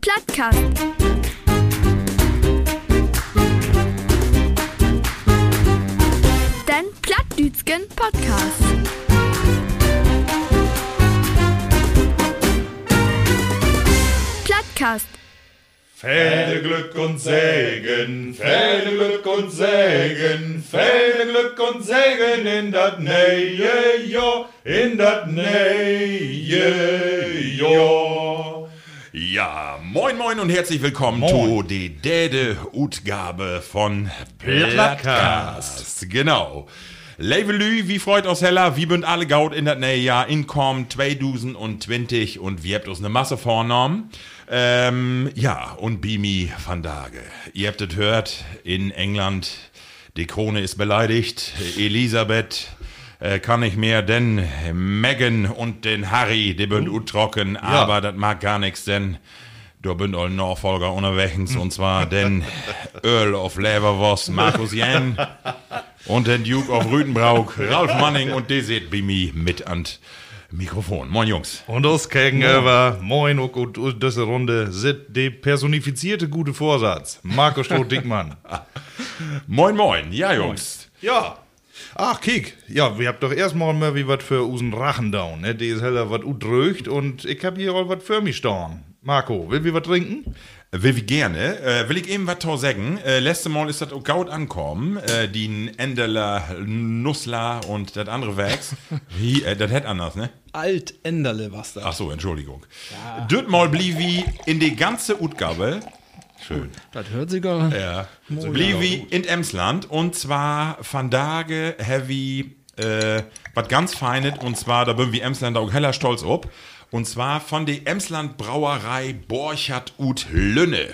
Plattcast. Den Plattdütschen Podcast. Plattcast. Fäde Glück und Segen, Fäde Glück und Segen, Fäde Glück und Segen in dat neue Jahr, in dat neue Jahr. Ja, moin moin und herzlich willkommen Moin. zu die Däde Utgabe von Plattcast. Genau. Levelü, wie freut uns heller, wie bünd alle gaut in dat neue Jahr inkommen 2020 und wir habt uns eine Masse vorgenommen. Ähm, ja, und Bimi van Dage. Ihr habt es gehört, in England, die Krone ist beleidigt, Elisabeth äh, kann nicht mehr, denn Meghan und den Harry, die bünd ut trocken, aber das mag gar nichts, denn da bünd all Nachfolger unterwegs, und zwar den Earl of Leverwurst, Markus Jan und den Duke of Rüdenbrauk, Ralf Manning und die seht Bimi mit an Mikrofon. Moin Jungs. Und uns gegenüber, moin und gut, diese Runde, sind die personifizierte gute Vorsatz, Marco Stroh-Dickmann. Moin moin, ja Jungs. Ja. Ach, kiek. Ja, wir habt doch erstmal mal wie was für usen Rachen down, ne? Die ist heller was udröcht und ich hab hier auch was für mich stehen. Marco, will wir was trinken? Will wie gerne. Äh, will ich eben was tau sagen. Äh, letzte Mal ist das auch gaut ankommen. Äh, die Endeler, Nussler und das andere Werks. Wie, äh, das hätt anders, ne? Alt-Enderle was da. Ach so, Entschuldigung. Ja. Düt mal blieb wie in die ganze Utgabe. Schön. Das hört sich gar Ja. So blieb wie in Emsland. Und zwar van Dage heavy, äh, was ganz feines. Und zwar, da bin wir Emsländer auch heller stolz ob. Und zwar von der Emsland Brauerei Borchardt ut Lünne.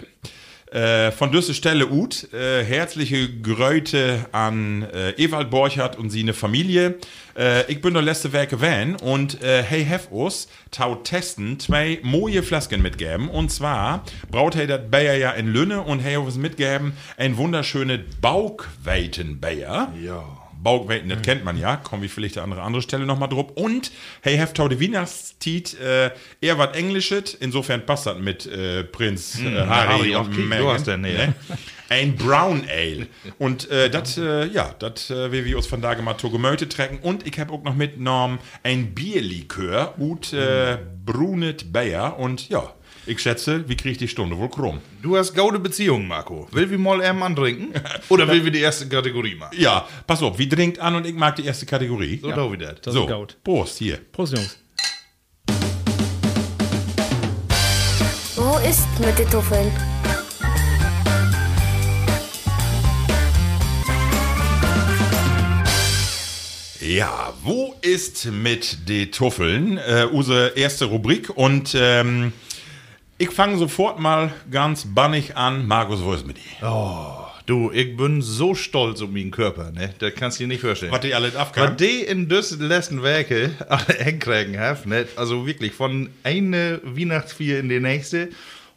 Äh, von dieser Stelle ut, äh, herzliche Grüße an äh, Ewald Borchardt und seine Familie. Äh, ich bin der letzte Werke Van und äh, hey hef us tau testen zwei moje Flasken mitgeben. Und zwar braut hey dat Bayer ja in Lünne und hey uns mitgeben ein wunderschöne Baugweiten-Bayer. Ja. Baugweiten, das kennt man ja, kommen wir vielleicht an eine andere Stelle nochmal drauf. Und hey, Heftau de Weihnachtstiet, äh, eher was Englisches, insofern passt das mit äh, Prinz äh, Harry, Harry, und Meghan. du hast den, ja. ne? Ein Brown Ale. Und äh, das, äh, ja, das äh, will wir uns von da mal Togemöte trecken. Und ich habe auch noch mitgenommen ein Bierlikör, ut äh, Brunet Bayer. Und ja, ich schätze, wie kriege ich die Stunde wohl krumm? Du hast gaude Beziehungen, Marco. Will wir mal ähm antrinken? Oder will wir die erste Kategorie machen? Ja, pass auf, wie trinkt an und ich mag die erste Kategorie. So, da wieder. Das so, gaut. Prost, hier. Prost, Jungs. Wo ist mit den Tuffeln? Ja, wo ist mit den Tuffeln? Äh, unsere erste Rubrik und ähm, ich fange sofort mal ganz bannig an. Markus, wo ist mit dir? Du, ich bin so stolz um meinen Körper, ne? Das kannst du dir nicht vorstellen. Was die alles Was abkann? die in diesen letzten Werke alle hinkriegen haben, ne? Also wirklich von eine Weihnachtsfeier in die nächste.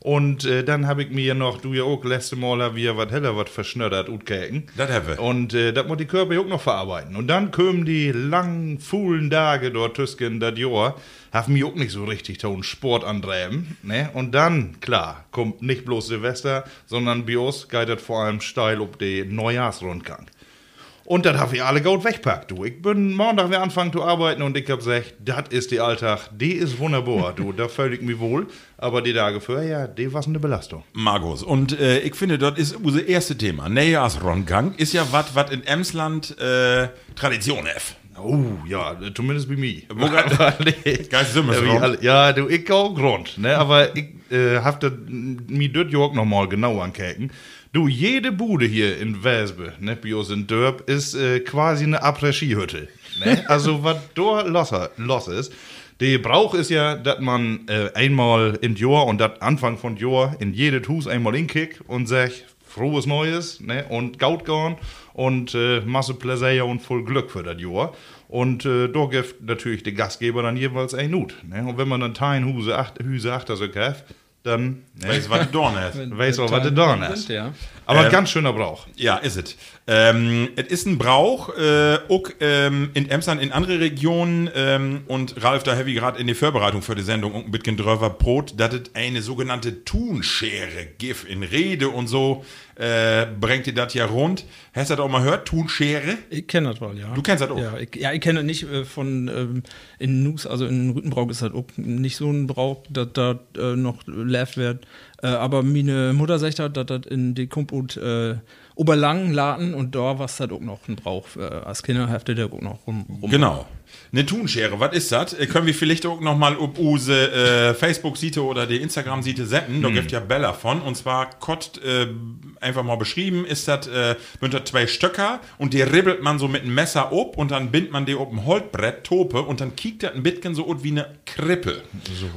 Und äh, dann habe ich mir noch, du ja auch, letzte Mal hab wir was heller was verschnördert utgeken. Das haben wir. Und äh, das muss die Körper ja auch noch verarbeiten. Und dann kommen die langen, fuhlen Tage dort Tüsken, das Jahr, haben mir auch nicht so richtig ton Sport antreiben. Ne? Und dann, klar, kommt nicht bloß Silvester, sondern bei uns geht das vor allem steil ob den Neujahrsrundgang. Und dann hab ich alle gut wegpackt, du. Ich bin Montag wir anfangen zu arbeiten und ich hab gesagt, das ist die Alltag, die ist wunderbar, du. Da ich mich wohl. Aber die Tage vorher, ja, die war eine Belastung. Markus, und äh, ich finde, dort ist unser erstes Thema. Neujahrsrundgang ist ja was, was in Emsland äh, Tradition ist. Oh, ja, zumindest bei mir. Sind wir ja, du, ich auch Grund, ne? Aber ich äh, hab das mir dort ja auch noch mal genau angucken. Du, jede Bude hier in Wespe, ne, bei uns in Dörp, ist äh, quasi eine Après-Ski-Hütte. Ne? Also, was da los, los ist, Der Brauch ist ja, dass man äh, einmal in Jahr und das Anfang von Jahr in jedes Hus einmal inkickt und sagt, frohes Neues, ne, und Gaut gehen und äh, Masse Pläsier und voll Glück für das Jahr. Und äh, da gibt natürlich der Gastgeber dann jeweils ein Nut. Ne? Und wenn man dann Tein Huse, acht, Hüse achter so kauft, dann ne, Weißt du, was du dorn hast? weiß auch, was du da hast. Ja. Aber Ähm, ganz schöner Brauch. Ja, ist es. Ähm, es ist ein Brauch, äh, auch ähm, in Emsland, in andere Regionen, ähm, und Ralf, da habe ich gerade in die Vorbereitung für die Sendung und ein bisschen drüber Brot, dass es eine sogenannte Thunschere gibt in Rede und so, äh, bringt ihr das ja rund. Hast du das auch mal gehört? Thunschere? Ich kenne das wohl, ja. Du kennst das auch? Ja, ich, ja, ich kenne das nicht äh, von ähm, in Nus, also in Rüttenbrauch ist das auch nicht so ein Brauch, dass da äh, noch lebt wird. Äh, aber meine Mutter sagt halt, dass das in die Kumput äh, Oberlangen laden und da war das auch noch ein Brauch. Äh, als Kinder hefte der auch noch rum. rum. Genau. Eine Thunschere, was ist das? Äh, Können wir vielleicht auch noch mal auf unsere äh, Facebook-Seite oder die Instagram-Seite senden? Da gibt ja Bella von. Und zwar, Kott, äh, einfach mal beschrieben, ist das, äh, sind das zwei Stöcker und die ribbelt man so mit einem Messer ob und dann bindet man die auf ein Holzbrett, Tope, und dann kiekt das ein bisschen so ut wie eine Krippe.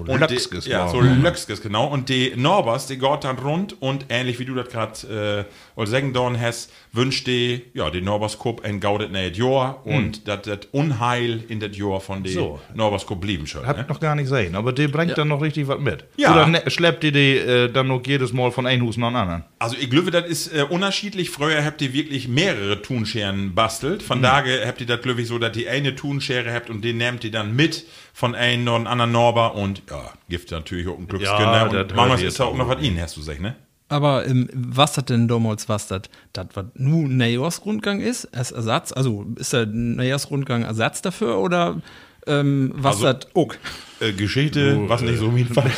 So Löckskes Ja, so Löckskes, genau. Und die Norbers, die geht dann rund und ähnlich wie du das gerade äh, als sagen dorn hast, wünscht die, ja, die Norbers Cup ein gaudet neues Jahr und dass das Unheil in das Jahr von den So. Cup blieben schon. Hat Ne? noch gar nicht sehen, aber der bringt dann noch richtig was mit. Ja. Oder ne, schleppt ihr die äh, dann noch jedes Mal von einem Hus nach dem anderen? Also ich glaube, das ist äh, unterschiedlich. Früher habt ihr wirklich mehrere Thunscheren bastelt. Mhm. Von daher habt ihr das, glaube ich, so, dass ihr eine Thunschere habt und den nehmt ihr dann mit von einem oder anderen Norber und ja, gibt natürlich auch ein Glückskinder. Ja, und manchmal ihr ist da auch noch was ihnen, hast du gesagt, ne? Aber ähm, was das denn damals was das? Das was nur ein Neos-Rundgang ist, als Ersatz? Also ist der Neos-Rundgang Ersatz dafür oder ähm, was Also- das auch? Äh, Geschichte, was nicht so mein Fall.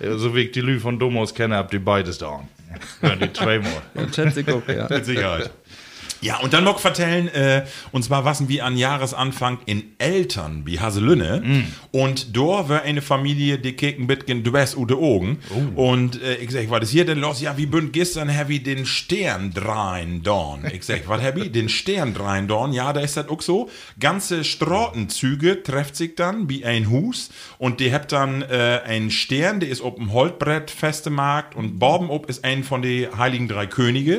Ja, so wie ich die Lü von Domos kenne, habt ihr beides da. Ja, die zweimal. Ja, schätze ich auch, ja. Mit Sicherheit. Ja, und dann noch vertellen, äh, und zwar was wie an Jahresanfang in Eltern, wie Haselünne. Und da war eine Familie, die kicken bitgen Dwes ude Augen. Und äh, ich sag, was ist hier denn los? Ja, wie bünd gestern heavy den Stern drein dorn. Ich sag, was heavy? Den Stern drein dorn. Ja, da ist das auch so. Ganze Straßenzüge trefft sich dann wie ein Hus. Und die habt dann äh, einen Stern, der ist auf dem Holtbrett festgemacht. Und Borben ob ist ein von den Heiligen Drei Könige.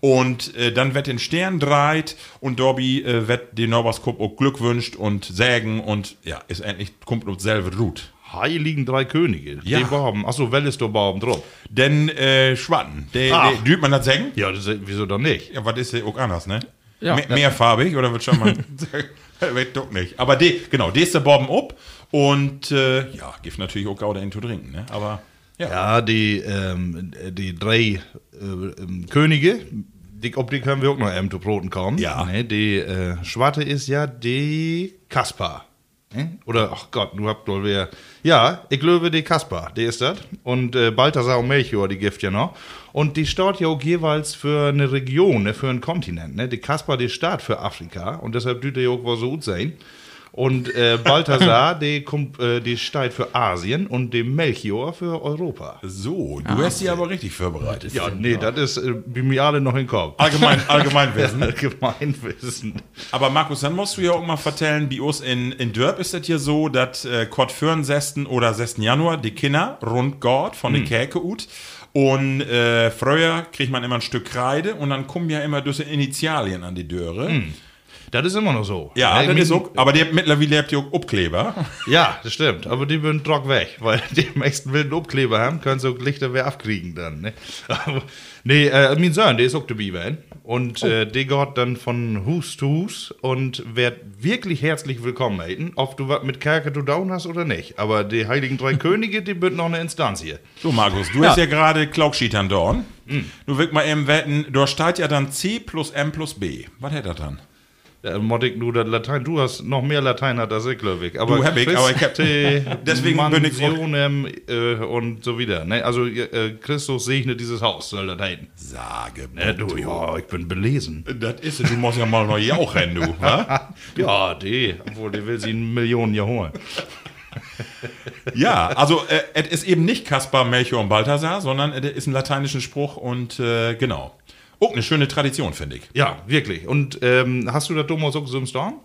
Und äh, dann wird den Stern dreit und Dobby äh, wird den Norberskop auch Glück wünscht und sägen und ja, ist endlich, kommt auf selbe Rut. Heiligen drei Könige. Ja. Die Baum. Achso, wel ist der Baum drauf? Denn äh, Schwatten, der, Ach. der, man das sägen? Ja, das, wieso doch nicht? Ja, was ist der auch anders, ne? Ja. Me mehrfarbig oder wird schon mal Wird doch nicht. Aber die, genau, die ist der Borben ob und äh, ja, gibt natürlich auch Gauda zu trinken, ne? Aber ja. Ja, die, ähm, die drei äh, ähm, Könige, die, ob die können wir auch noch eben zu Broten kommen. Ja. Ne, die äh, Schwarte ist ja die Kaspar. Ne? Oder, ach Gott, du habt wohl wer. Ja, ich glaube, die Kaspar, die ist das. Und äh, Balthasar und Melchior, die gibt ja noch. Und die steht ja auch jeweils für eine Region, ne, für einen Kontinent. Ne? Die Kaspar, die steht für Afrika. Und deshalb dürfte ja auch so gut sein. Und äh, Balthasar, die, kommt, äh, die steht für Asien und die Melchior für Europa. So, du hast die aber richtig vorbereitet. Ja, nee, das ist äh, bei mir alle noch im Kopf. Allgemein, Allgemeinwissen. Allgemeinwissen. Aber Markus, dann musst du ja auch mal vertellen, bei uns in, in Dörp ist das hier so, dass äh, Kort 6. oder 6. Januar die Kinder rund Gott von Hm. den Käke ut. Und äh, früher kriegt man immer ein Stück Kreide und dann kommen ja immer diese Initialien an die Döre. Das ist immer noch so. Ja, Ne, das ist auch, aber die mittlerweile habt ihr auch Abkleber. ja, das stimmt. Aber die würden trock weg, weil die meisten wilden Obkleber haben, können so Lichter wer abkriegen dann. Ne? Aber, nee, äh, mein Sohn, der ist auch dabei, werden. Und Oh. äh, der geht dann von Hus zu Hus und wird wirklich herzlich willkommen heißen, ob du was mit Kerke zu down hast oder nicht. Aber die Heiligen Drei Könige, die sind noch eine Instanz hier. So, Markus, du hast ja gerade Klaukschietern dorn. Du willst mal eben wetten, da steht ja dann C plus M plus B. Was hätte das dann? Ich nur das Latein, du hast noch mehr Latein als ich, glaube ich. Aber Du, hab ich, aber ich hab- Deswegen bin ich- äh, und so wieder. Ne? Also äh, Christus segne dieses Haus, soll das heißen. Sage Ne, du, ja, ich bin belesen. Das ist es, du musst ja mal noch jauchen, du. Ja, die, obwohl die will sie in Millionen Jahr holen. Ja, also äh, es ist eben nicht Kaspar, Melchior und Balthasar, sondern es ist ein lateinischen Spruch und äh, genau. Auch eine schöne Tradition, finde ich. Ja, wirklich. Und ähm, hast du das Thomas auch so im Storm?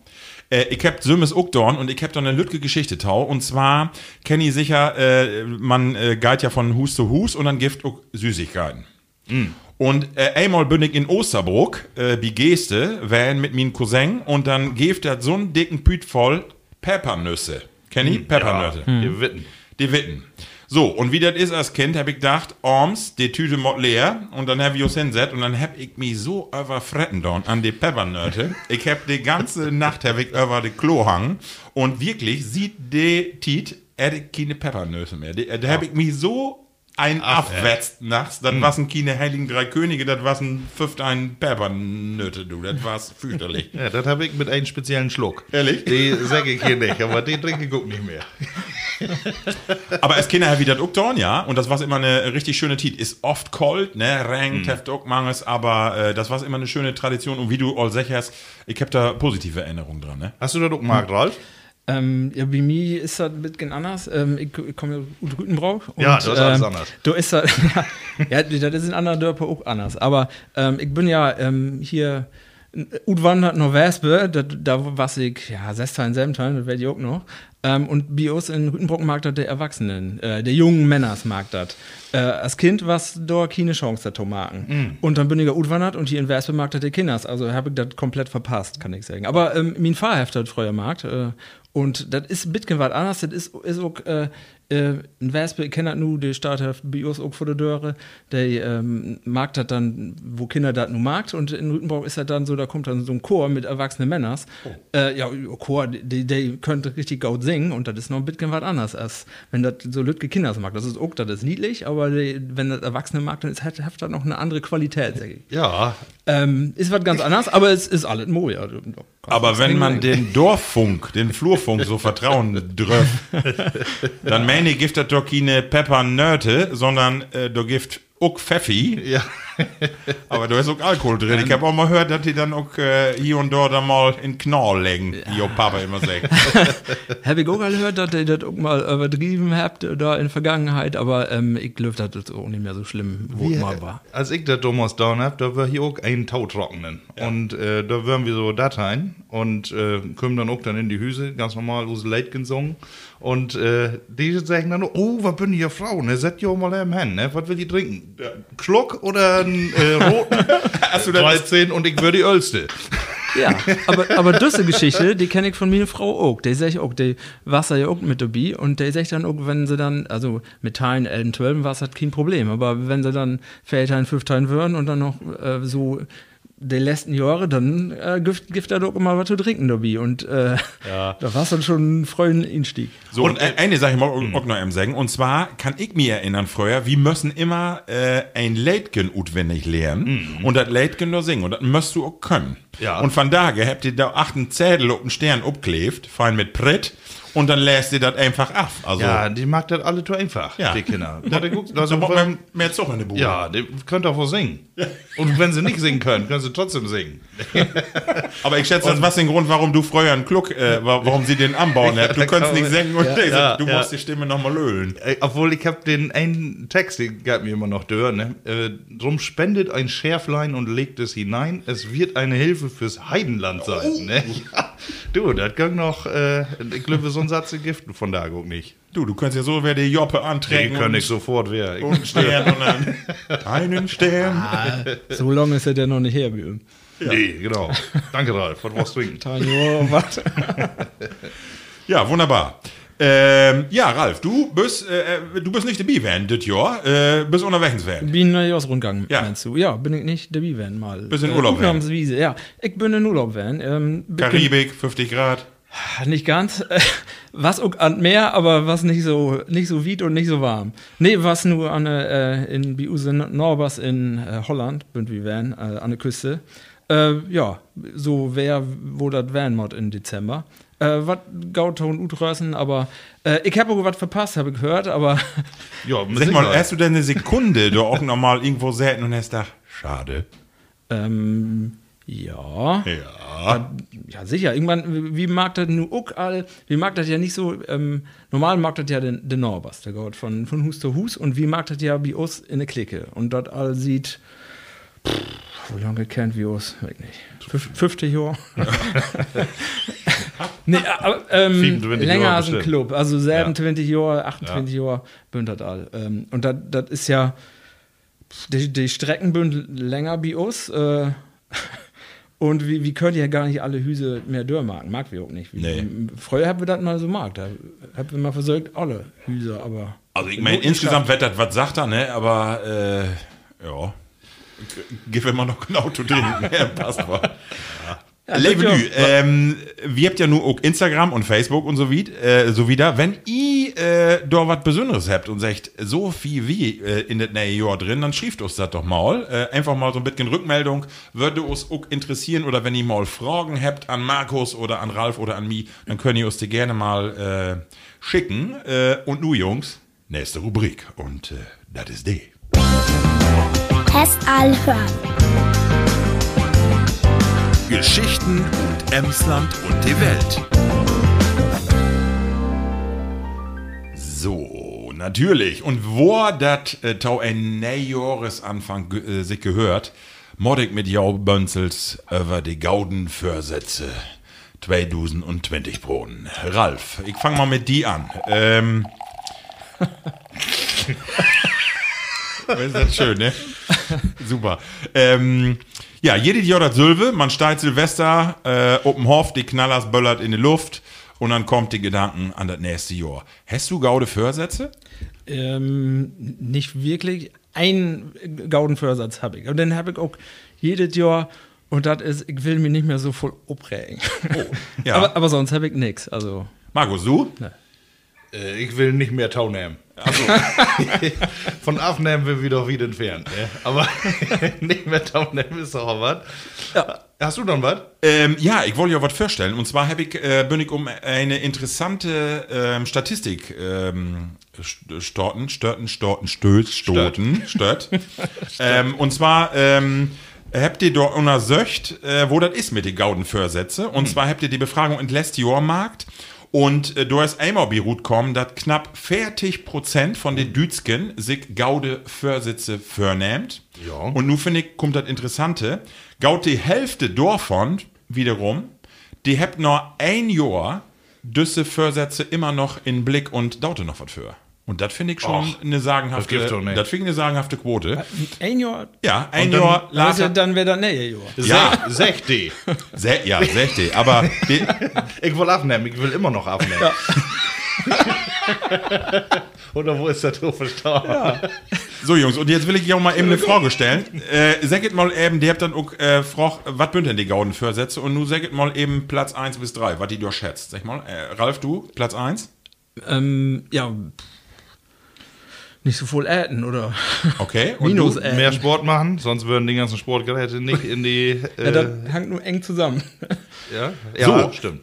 Äh, ich hab Sömmes Uckdorn und ich hab da eine Lütge Geschichte tau. Und zwar kenne ich sicher, äh, man äh, geht ja von Hus zu Hus und dann gibt auch Süßigkeiten. Und äh, einmal bin ich in Osterbruck, äh, wie Geste, wären mit meinem Cousin und dann gibt er so einen dicken Püt voll Peppernüsse. Kenn ich? Peppernüsse. Ja, die Witten. Die Witten. So, und wie das ist als Kind, hab ich gedacht, Orms, die Tüte mott leer, und dann hab ich uns hinset, und dann hab ich mich so überfretten dorn an die Peppernöte. ich hab die ganze Nacht hab ich über die Klo hangen, und wirklich sieht die Tiet, er keine Peppernöte mehr. Die- Da hab ich mich so ein abwetzt nachts, das waren keine Heiligen Drei Könige, das waren fünf ein Peppernöte, du, das war's fürchterlich. Ja, das habe ich mit einem speziellen Schluck. Ehrlich? Die sage ich hier nicht, aber die trinke ich auch nicht mehr. Aber als Kinder wie das tun, ja. Und das war immer eine richtig schöne Tit. Ist oft kalt, ne, renkt, heft auch mangels, aber äh, das war immer eine schöne Tradition. Und wie du all sicherst, ich hab da positive Erinnerungen dran, ne? Hast du das auch gemacht, Ralf? Ähm, ja, bei mir ist das ein bisschen anders. Ähm, ich, ich komme aus Rütenbrauch. Und, Ja, das ist alles ähm, anders. Du ist das, ja, das ist in anderen Dörfern auch anders. Aber ähm, ich bin ja ähm, hier Udwandert noch Wespe, da, da was ich, ja, Sestein, Semtein, das werde ich auch noch. Ähm, und bei uns in Rütenbrock mag das der Erwachsenen, äh, der jungen Männers mag das. Äh, als Kind was da keine Chance dazu machen. Mm. Und dann bin ich ja Udwandert und hier in Wespe mag das der Kinders. Also habe ich das komplett verpasst, kann ich sagen. Aber ähm, mein Fahrheft hat früher markt. Äh, und das ist ein bisschen was anderes. Das ist, ist auch, äh, äh, in Wespe, das nur, der Startheft bei uns auch vor der Döre. Der ähm, mag das dann, wo Kinder das nur mag. Und in Rütenbrock ist das dann so, da kommt dann so ein Chor mit erwachsenen Männers. Äh, ja, Chor, die, die könnte richtig gut singen. Und das ist noch ein bisschen was anderes, als wenn das so Lütge Kinders mag. Das ist auch, das ist niedlich, aber die, wenn das Erwachsene mag, dann ist, hat, hat das noch eine andere Qualität, sag ich. Ja. Ähm, ist was ganz anderes, aber es ist alles Mo, ja. Aber wenn man den Dorffunk, den Flurfunk so vertrauen dürft, dann meine ich, gibt das doch keine Peppernöte, sondern äh, du gibt auch Pfeffi. Ja. Aber da ist auch Alkohol drin. Ich habe auch mal gehört, dass die dann auch äh, hier und dort dann mal in Knall legen, wie ihr Papa immer sagt. Habe ich auch gehört, dass ihr das auch mal übertrieben habt da in Vergangenheit, aber ähm, ich glaube, das ist auch nicht mehr so schlimm, wo es mal war. Als ich das damals down hab, da war hier auch ein Tau trocknen. Und äh, da waren wir so Dateien und äh, kommen dann auch dann in die Hüse, ganz normal aus Leit gesungen. Und äh, die sagen dann, oh, was bin ihr Frau? Ne, setzt ihr mal im Hand, ne? Was will die trinken? Schluck oder einen äh, roten? Hast du 13 und ich würde die Ölste. Ja, aber, aber diese Geschichte, die kenne ich von meiner Frau auch. Die sagt auch, die Wasser ja auch mit dabei und die sagt dann auch, wenn sie dann, also mit Teilen 11, 12 war es halt kein Problem, aber wenn sie dann Väter 5 Teilen würden und dann noch äh, so die letzten Jahre, dann äh, gibt, gibt er doch immer was zu trinken dabei und äh, da war es dann schon ein freudiger Einstieg. So, und äh, eine Sache ich mal auch noch im sagen. Und zwar kann ich mir erinnern früher, wir müssen immer äh, ein Leitgen utwendig lernen und das Leitgen nur singen. Und das musst du auch können. Ja. Und von daher habt ihr da achten Zettel auf den Stern abklebt, fein mit Pritt, und dann lässt ihr das einfach ab. Also, Ja, die mag das alle zu einfach, Ja. die Kinder. Ja, die guckt, da also, macht man mehr Zug in die Bude. ja, die könnt auch wohl singen. Und wenn sie nicht singen können, können sie trotzdem singen. Aber ich schätze, das war der Grund, warum du früher einen Kluck, äh, wa- warum sie den anbauen hast. Du kannst nicht singen und sag, du ja. musst die Stimme nochmal löhlen. Äh, Obwohl ich habe den einen Text, den gab mir immer noch der, ne? Äh, drum spendet ein Schärflein und legt es hinein. Es wird eine Hilfe fürs Heidenland sein. Ne? Ja. Du, das ging noch, äh, ich glaube, so ein Satz giften von da guck nicht. Du, du kannst ja so wer die Joppe Die anträgen kann und, ich sofort wer. Ich, und einen Stern und dann einen Stern. So lange ist er ja noch nicht her, wie Nee, genau. Danke, Ralf. Was brauchst du was? Ja, wunderbar. Ähm, ja, Ralf, du bist, äh, äh, du bist nicht dabei werden, das Jahr. Äh, bist unterwegs werden. Bin ich aus Rundgang, Ja. meinst du? Ja, bin ich nicht dabei werden mal. Bist in Urlaub werden. Urlaubswiese, ja. Ich bin in Urlaub werden. Ähm, Karibik, 50 Grad. Nicht ganz. Was auch an Meer, aber was nicht so, nicht so weit und nicht so warm. Nee, was nur an, äh, in Biuse Norbers in äh, Holland, bünd wie wären, äh, an der Küste. Äh, ja, so wär, wo das wären mod in Dezember. Äh, was Gauto und Utrössen, aber äh, ich habe auch was verpasst, habe ich gehört, aber Ja, Sag mal, hast du denn eine Sekunde da auch nochmal irgendwo selten und hast gedacht, schade. ähm, ja. Ja. Ja, sicher. Irgendwann, wie mag das nur auch all, wie mag das ja nicht so, ähm, normal mag das ja den, den Norbers, der Gott von, von Hus zu Hus und wie mag das ja wie uns in der Clique und dort all sieht, pff, wie lange kennt wie uns, weiß nicht, Fünf- 50 Jahre. Nee, aber, ähm, 27 länger als ein. Club. Also 27 Jahre, 28 Jahre bündert all. Ähm, und das das ist ja, die, die Strecken bünden länger wie uns. Äh, und wir, wir können ja gar nicht alle Hüse mehr dürrmachen. Mag wir auch nicht. Nee. Früher haben wir das mal so gemacht. Da haben wir mal versucht, alle Hüse, aber. Also ich meine, insgesamt wird das, was sagt er, ne? Aber äh, ja. Gib immer noch genau zu trinken. Ja, passt mal. Ja- ähm, wir habt ja nur auch Instagram und Facebook und so, wie, äh, so wieder. Wenn ihr äh, da was Besonderes habt und sagt, so viel wie äh, in das neue Jahr drin, dann schrieft uns das doch mal. Äh, einfach mal so ein bisschen Rückmeldung. Würde uns auch interessieren oder wenn ihr mal Fragen habt an Markus oder an Ralf oder an mich, dann könnt ihr uns die gerne mal äh, schicken. Äh, und nu, Jungs, nächste Rubrik. Und äh, das ist die. Test all hören. Geschichten und Emsland und die Welt. So, natürlich. Und wo das äh, tau ein Neujahresanfang ge- äh, sich gehört, moddig mit Jau Bönzels über die Gauden Vorsätze 2020 Broden. Ralf, ich fang mal mit die an. Ähm, ist das schön, ne? Super. Ähm, ja, jedes Jahr das Sülve, man steigt Silvester, äh, Open Hof, die Knallers böllert in die Luft und dann kommt die Gedanken an das nächste Jahr. Hast du gaude Vorsätze? Ähm, nicht wirklich. Ein Gaudenvorsatz habe ich. Und den habe ich auch jedes Jahr. Und das ist, ich will mich nicht mehr so voll aufregen. ja. aber, aber sonst habe ich nichts. Also, Markus, du? Äh, ich will nicht mehr Tau nehmen. Also, von Aufnehmen will wir doch wieder entfernt. Ne? Aber nicht mehr Tau nehmen ist doch auch was. Hast du noch was? Ähm, ja, ich wollte ja was vorstellen. Und zwar habe ich, äh, bin ich um eine interessante ähm, Statistik ähm, st- storten, störten, storten, stöß, stoten, stört. ähm, und zwar ähm, habt ihr dort untersucht, äh, wo das ist mit den Gaudenvorsätze. Und zwar habt ihr die Befragung in Markt. Und äh, du hast einmal beruht kommen, dass knapp 40% von den Dützken sich Gaude Vorsitze vornehmt. Ja. Und nun finde ich, kommt das Interessante. Gaut die Hälfte davon wiederum, die habt noch ein Jahr düsse Vorsätze immer noch in Blick und daute noch was für. Und das finde ich schon Och, eine sagenhafte, das gibt's doch nicht. das finde ich eine sagenhafte Quote. ein Jahr. Ja, ein dann- Jahr Also, later. dann wäre das näher Jahr. Ja. Se 60. Se ja, 60. Aber die, Ich will abnehmen, ich will immer noch abnehmen. Oder wo ist der Tour verstorben? So, Jungs, und jetzt will ich euch auch mal eben eine Frage stellen. Äh, sagt mal eben, die habt dann auch äh, gefragt, was bünd denn die Gauden Vorsätze? Und nun sagt mal eben Platz 1 bis 3, was die durchschätzt. Sag mal, äh, Ralf, du, Platz 1? Ähm, ja. Nicht so voll äten, oder? Okay. Und Minus äten. Mehr Sport machen, sonst würden die ganzen Sportgeräte nicht in die. Äh, Ja, das hängt nur eng zusammen. ja, ja So. stimmt.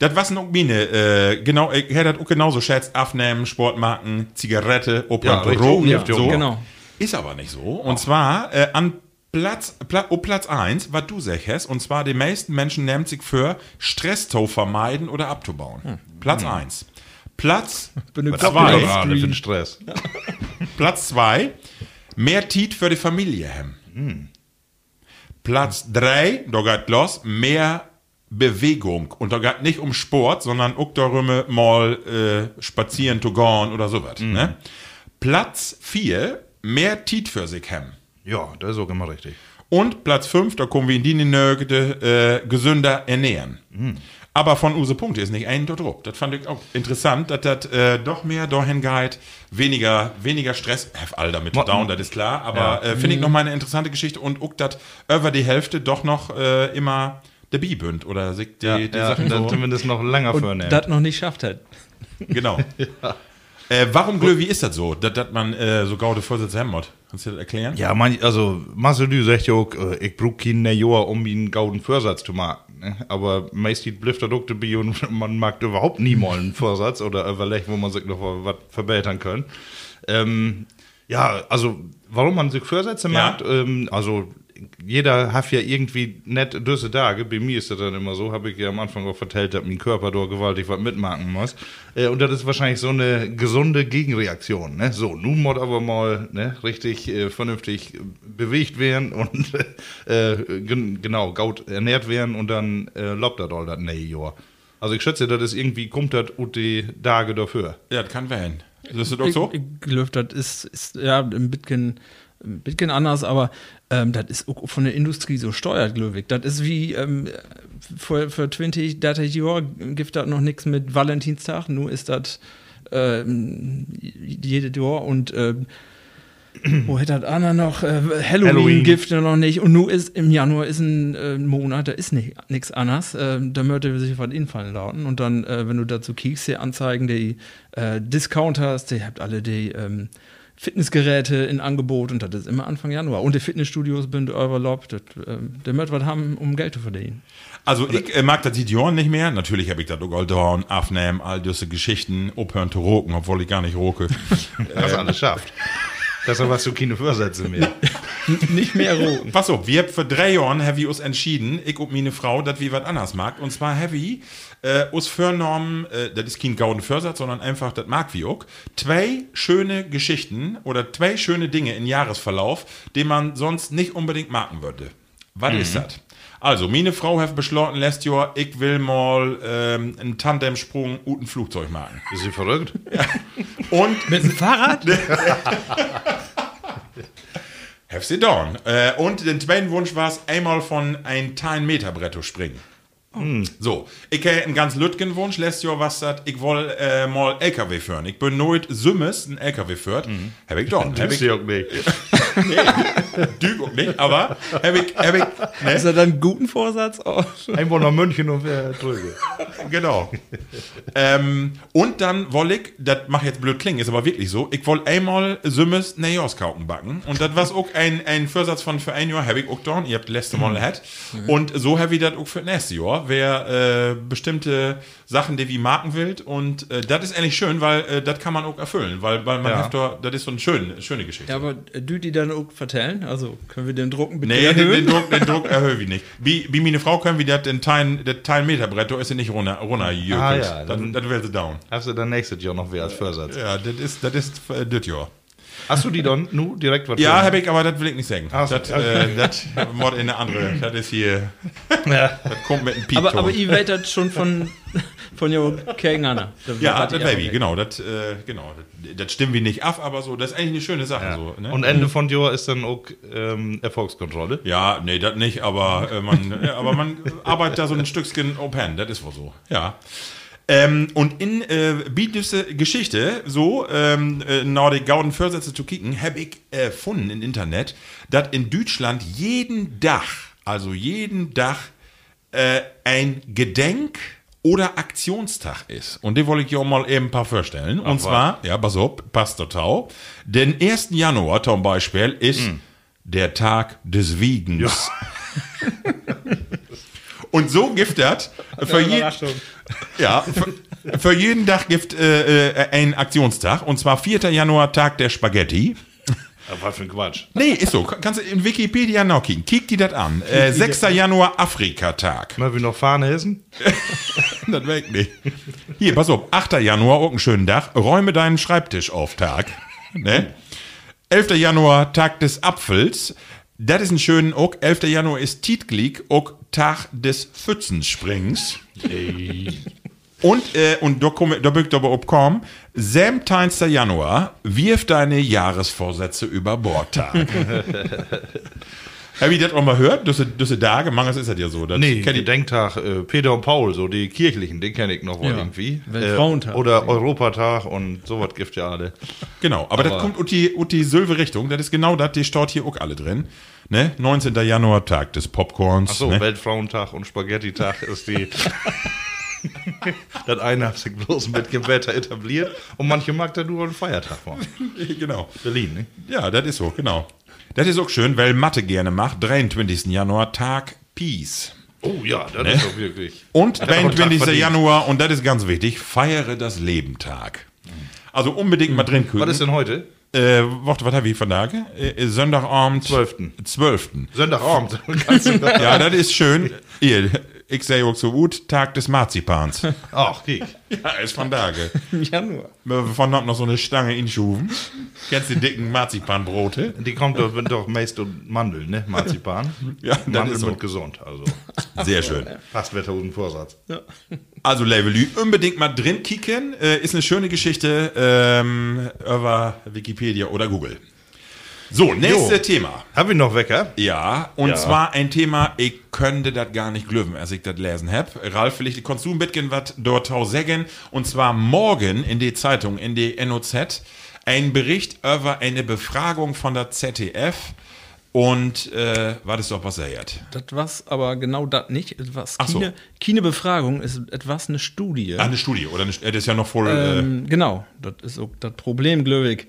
Das was noch meine, äh, genau, ich hätte das auch genauso schätzt, Aufnehmen, Sportmarken, Zigarette, Ja, Opa, richtig. Drogen, Ja, so. genau. Ist aber nicht so. Und zwar äh, an Platz, Pla oh, Platz 1, was du sagst, und zwar die meisten Menschen nehmen sich für Stress zu vermeiden oder abzubauen. Platz 1. Platz Zwei. gerade für den Stress? Platz 2, mehr Tiet für die Familie haben. Platz 3, da geht los, mehr Bewegung. Und da geht nicht um Sport, sondern auch darum, mal äh, spazieren zu gehen oder sowas. Ne? Platz 4, mehr Tiet für sich haben. Ja, das ist auch immer richtig. Und Platz 5, da kommen wir in die Nögde, äh, gesünder ernähren. Aber von Use Punkte ist nicht ein dort drauf. Das fand ich auch interessant, dass das äh, doch mehr dahin geht, weniger, weniger Stress. Have all damit Motten. down, das ist klar. Aber äh, finde ich noch mal eine interessante Geschichte und auch, dass über die Hälfte doch noch äh, immer der Bi bünd oder sich die, Ja, die ja, Sachen dann so. zumindest noch länger Und vornehmen. das noch nicht schafft hat. Genau. äh, warum, Glö, wie ist das so, dass dass man äh, so gaude Vorsätze haben muss? Kannst du das erklären? Ja, man, also Marcel du sagt ja auch, äh, ich brauch keinen Jahr, um einen gauden Vorsatz zu machen. Ne? Aber meistens bleibt das auch dabei und man mag überhaupt nie mal einen Vorsatz oder überlegt, wo man sich noch was verbessern kann. Ähm, ja, also warum man sich Vorsätze Ja. macht, ähm, also jeder hat ja irgendwie nett diese Tage. Bei mir ist das dann immer so, habe ich ja am Anfang auch vertellt, dass mein Körper da gewaltig was mitmachen muss. Äh, und das ist wahrscheinlich so eine gesunde Gegenreaktion. Ne? So, nun muss aber mal ne, richtig äh, vernünftig bewegt werden und äh, gen genau, gaut ernährt werden und dann äh, lobt das all das nee, Jahr. Also ich schätze, das ist irgendwie, kommt das und die Tage dafür. Ja, das kann werden. Das ist doch so? Ich, ich glaube, das ist, ist ja ein bisschen, ein bisschen anders, aber ähm, das ist auch von der Industrie so steuert, glaube ich. Das ist wie ähm, für, für 20, 30 Jahre gibt das noch nichts mit Valentinstag, nur ist das ähm, jede Jahr und ähm, wo hätte das Anna noch? Äh, Halloween, Halloween. noch nicht. Und nun ist im Januar ist ein äh, Monat, da ist nichts anderes. Äh, da möchte sich was infallen lauten. Und dann, äh, wenn du dazu kiekst, die Anzeigen, die äh, Discounters, die habt alle die ähm, Fitnessgeräte in Angebot und das ist immer Anfang Januar. Und die Fitnessstudios sind overlobt. Das, äh, der möchte was haben, um Geld zu verdienen. Also ich äh, mag das Jahren nicht mehr. Natürlich habe ich das auch all dauern, aufnehmen, all diese Geschichten, aufhören zu roken, obwohl ich gar nicht roke. Das ist alles schafft. Das ist was so keine Vorsätze mehr. Nicht mehr roten. Pass auf, wir haben für drei Jahren haben wir uns entschieden, ich und meine Frau, dass wir was anderes mag. Und zwar haben wir äh, uns vorgenommen, äh, das ist kein gauden Vorsatz, sondern einfach, das mag wir auch, zwei schöne Geschichten oder zwei schöne Dinge im Jahresverlauf, die man sonst nicht unbedingt machen würde. Was ist das? Also, meine Frau hat beschlossen, letztes Jahr, ich will mal ähm, einen Tandemsprung und ein Flugzeug machen. Ist sie verrückt? Und Mit dem Fahrrad? Sie done. Äh, und den zweiten Wunsch war es, einmal von ein 10 Meter Bretto springen. So, ich habe einen ganz lütgen Wunsch, letztes Jahr was das, ich will äh, mal LKW führen. Ich bin nooit Sümmes ein LKW führt. Hab ich done. Hab Ist ich, sie auch nicht. Düg auch nicht, aber hab ich, hab ich, Ist ne? er dann einen guten Vorsatz? Oh. Einfach nach München und wer drüber. genau. ähm, und dann wollte ich, das macht jetzt blöd klingen, ist aber wirklich so, ich wollte einmal Sümmes Neoskauken backen. Und das war auch ein, ein Vorsatz von für ein Jahr, hab ich auch done. Ihr habt letzte Mal gehabt. Und so habe ich das auch für nächstes Jahr. Wer äh, bestimmte Sachen, die wie Marken will. Und äh, das ist eigentlich schön, weil äh, das kann man auch erfüllen. Weil, weil man Ja. da, das ist so eine schöne, schöne Geschichte. Ja, aber äh, du die dann auch vertellen? Also können wir den Drucken bitte Nee, den, den erhöhen? Druck, den Druck erhöhe ich nicht. Wie, wie meine Frau können wir das den Teil, das Teil Meterbrett, da ist sie nicht runter, runter Ah, ja, dann, dann- dann wäre sie down. Hast du dann nächstes Jahr noch wer als Vorsatz? Ja, das ist, das ist äh, das Jahr. Hast du die dann nu direkt was Ja, habe ich, aber das will ich nicht sagen. Ach so, das, äh, das Mod in eine andere. Das ist hier, Ja. das kommt mit einem Piep. Aber, aber ihr wettet schon von, von Jo Anna. ja, das Baby, genau, das, äh, genau, das, das stimmen wir nicht ab, aber so, das ist eigentlich eine schöne Sache. So, ne? Und Ende von Jahr ist dann auch ähm, Erfolgskontrolle. Ja, nee, das nicht, aber äh, man, ja, aber man arbeitet da so ein Stückchen open, das ist wohl so. Ja. Ähm, und in äh, Biedüsse Geschichte, so, ähm, äh, die gauden Vorsätze zu kicken, habe ich gefunden im Internet, dass in Deutschland jeden Dach, also jeden Dach, äh, ein Gedenk- oder Aktionstag ist. Und den wollte ich dir auch mal eben ein paar vorstellen. Und zwar, ja, pass auf, passt total. Den 1. Januar zum Beispiel ist der Tag des Wiegens. Und so gibt das für, je, ja, für, für jeden Tag gibt äh, äh, ein Aktionstag. Und zwar 4. Januar, Tag der Spaghetti. Aber was für ein Quatsch. Nee, ist so. Kannst du in Wikipedia nachkicken. Kick die das an. Äh, 6. Januar, Afrikatag. Mal wir noch Fahne essen? Das weg nicht. Hier, pass auf. 8. Januar, auch einen schönen Tag. Räume deinen Schreibtisch auf Tag. Ne? 11. Januar, Tag des Apfels. Das ist ein schönen auch. 11. Januar ist Tietglik, auch Tag des Pfützensprings. Und, äh, und da, komm, da ich aber obkommen, 17. Januar, wirf deine Jahresvorsätze über Bord Tag. Hab ich das auch mal gehört? Diese, diese Tage, manches ist das ja so. Das Nee, kenn ich- Gedenktag äh, Peter und Paul, so die kirchlichen, den kenne ich noch wohl Ja, irgendwie. Äh, Weltfrauentag. oder Europatag und sowas gibt ja alle. Genau, aber, das Aber- kommt ut die, ut die Silve Richtung, das ist genau das, die steht hier auch alle drin. Ne? 19. Januar, Tag des Popcorns. Achso, ne? Weltfrauentag und Spaghetti-Tag ist die. das eine hat sich bloß mit Gewetter etabliert und manche mag da nur einen Feiertag machen. genau. Berlin, ne? Ja, das ist so, genau. Das ist auch schön, weil Mathe gerne macht. 23. Januar, Tag Peace. Oh ja, das ist doch wirklich. Und Hat er auch einen Tag 23. verdient. Januar, und das ist ganz wichtig, feiere das Leben Tag. Also unbedingt mal drin kühlen. Was ist denn heute? Äh, warte, was habe ich von Tage? Äh, Sonntagabend. 12.. 12. Sonntagabend. Ja, das ist schön. Hier, ich sehe auch so gut, Tag des Marzipans. Ach, kiek. ja, ist von Tage. Januar. Wir von dort noch so eine Stange inschufen. Kennst du die dicken Marzipanbrote? Die kommt doch, wenn doch meist und Mandeln, ne? Marzipan. Ja, dann Mandeln ist so. wird gesund, also. Sehr schön. Fast wird tausend Vorsatz. Also, Levelü, unbedingt mal drin kicken. Äh, ist eine schöne Geschichte ähm, über Wikipedia oder Google. So, nächstes Jo. Thema. Hab ich noch Wecker? Ja, und Ja. zwar ein Thema, ich könnte das gar nicht glöwen, als ich das lesen hab. Ralf, vielleicht kannst du ein bisschen was dort sagen. Und zwar morgen in die Zeitung, in die NOZ, ein Bericht über eine Befragung von der ZDF. Und, äh, was ist doch was er jetzt? Das was aber genau das nicht. Etwas Ach so. keine, keine Befragung ist etwas eine Studie. Ah, eine Studie, oder? Eine, äh, das ist ja noch voll. äh, Ähm, genau, das ist auch das Problem, Glöwig.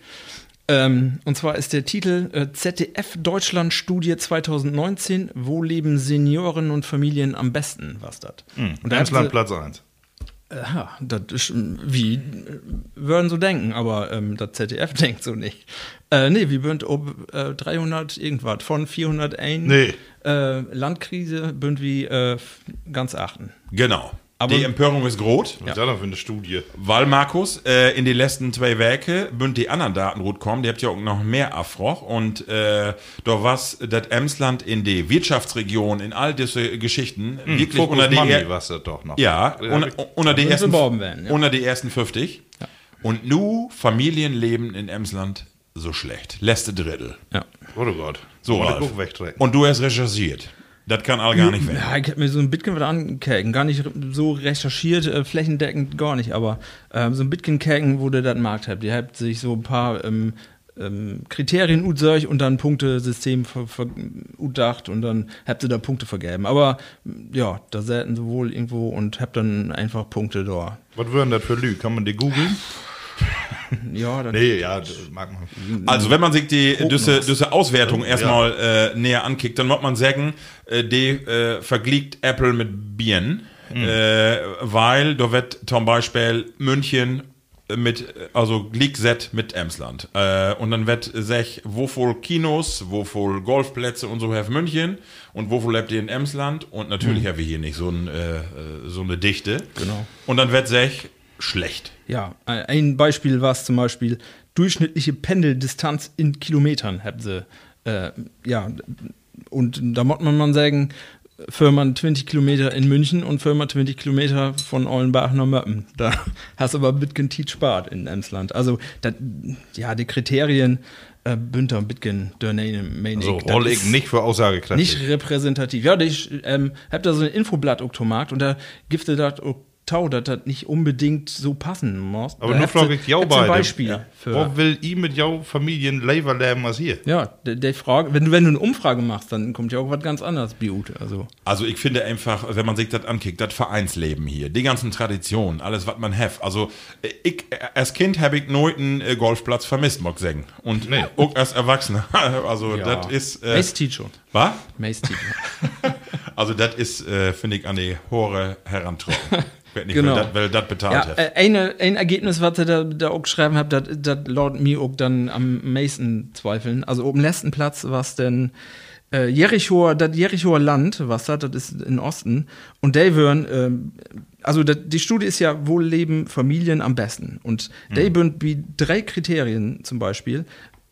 Ähm, und zwar ist der Titel äh, ZDF Deutschland Studie 2019, wo leben Senioren und Familien am besten, was das? Und da Emsland hat Platz 1. sie- Ja, das ist, ähm, wie äh, würden so denken, aber ähm, das ZDF denkt so nicht. Äh, nee, wir sind ob äh, 300 irgendwas von 401 Nee. äh, Landkrise bünd wie äh, ganz achten. genau. Aber- die Empörung ist groß. Was ist das für eine Studie? Weil, Markus, äh, in die letzten zwei Werke bünd die anderen Daten gut kommen. Die habt ja auch noch mehr Afroch. Und äh, da was das Emsland in die Wirtschaftsregion, in all diese Geschichten, wirklich Fokus unter die, er was das doch noch. ja, Ja, unter, unter die ersten, werden, ja. unter die ersten 50. Und nu Familienleben in Emsland so schlecht. Letzte Drittel. Ja. Oh Gott. So, Ralf. den. Und du hast recherchiert. Das kann all gar nicht werden. Ja, ich hab mir so ein bisschen was angekäken. Gar nicht so recherchiert, äh, flächendeckend gar nicht, aber ähm, so ein bisschen käken, wo der das Markt habt. Ihr habt sich so ein paar ähm, ähm, Kriterien utseich und dann ein Punktesystem utdacht und dann habt ihr da Punkte vergeben. Aber m, ja, da selten sowohl irgendwo und habt dann einfach Punkte da. Was würden das für Lü? Kann man die googeln? Ja, dann Nee, ja, das mag man. Also wenn man sich die diese, diese Auswertung erstmal äh, näher ankickt, dann muss man sagen, äh, die äh, vergleicht Apple mit Bieren, äh, weil da wird zum Beispiel München mit, also Glickset mit Emsland. Äh, und dann wird sich, wo voll Kinos, wo voll Golfplätze und so have München und wo voll habt ihr in Emsland und natürlich haben wir hier nicht so, ein, äh, äh, so eine Dichte. Genau. Und dann wird sich schlecht. Ja, ein- Beispiel war es zum Beispiel durchschnittliche Pendeldistanz in Kilometern, habt sie. Äh, ja, und da muss man mal sagen, Firma 20 Kilometer in München und Firma 20 Kilometer von Ollenbach nach Möppen. Da hast du aber bisschen Tiet spart in Emsland. Also, dat, ja, die Kriterien äh, Bünter bisschen Dörnane, meine So, ich. Das hol ich ist nicht für aussagekräftig. nicht repräsentativ. Ja, ich ähm, hab da so ein Infoblatt auch gemacht und da gibt es das tau, dass das nicht unbedingt so passen muss. Aber Da nur frage ich ein beide. Beispiel Ja. Wo will ich mit jou Familien lieber leben als hier? Ja, der, der Frage, wenn du, wenn du eine Umfrage machst, dann kommt ja auch was ganz anderes, Biute. Also, Also ich finde einfach, wenn man sich das ankickt, das Vereinsleben hier, die ganzen Traditionen, alles, was man hat. Also äh, ich, äh, als Kind habe ich einen äh, Golfplatz vermisst, mag sagen. Und Nee. auch als Erwachsener. Also das ist... Äh, Mace Teach schon. was? Mace Teach. Also das ist, äh, finde ich, an die Hore herantrauen. Ich nicht, Genau. weil das- bezahlt Ja, hat. äh, eine, ein Ergebnis, was ihr da, da auch geschrieben habt, das laut mir auch dann am meisten zweifeln. Also oben letzten Platz was denn äh, Jerichoer, das Jerichoer Land, was das, das ist in Osten. Und die würden, ähm, also dat, die Studie ist ja, wo leben Familien am besten. Und die würden wie drei Kriterien zum Beispiel.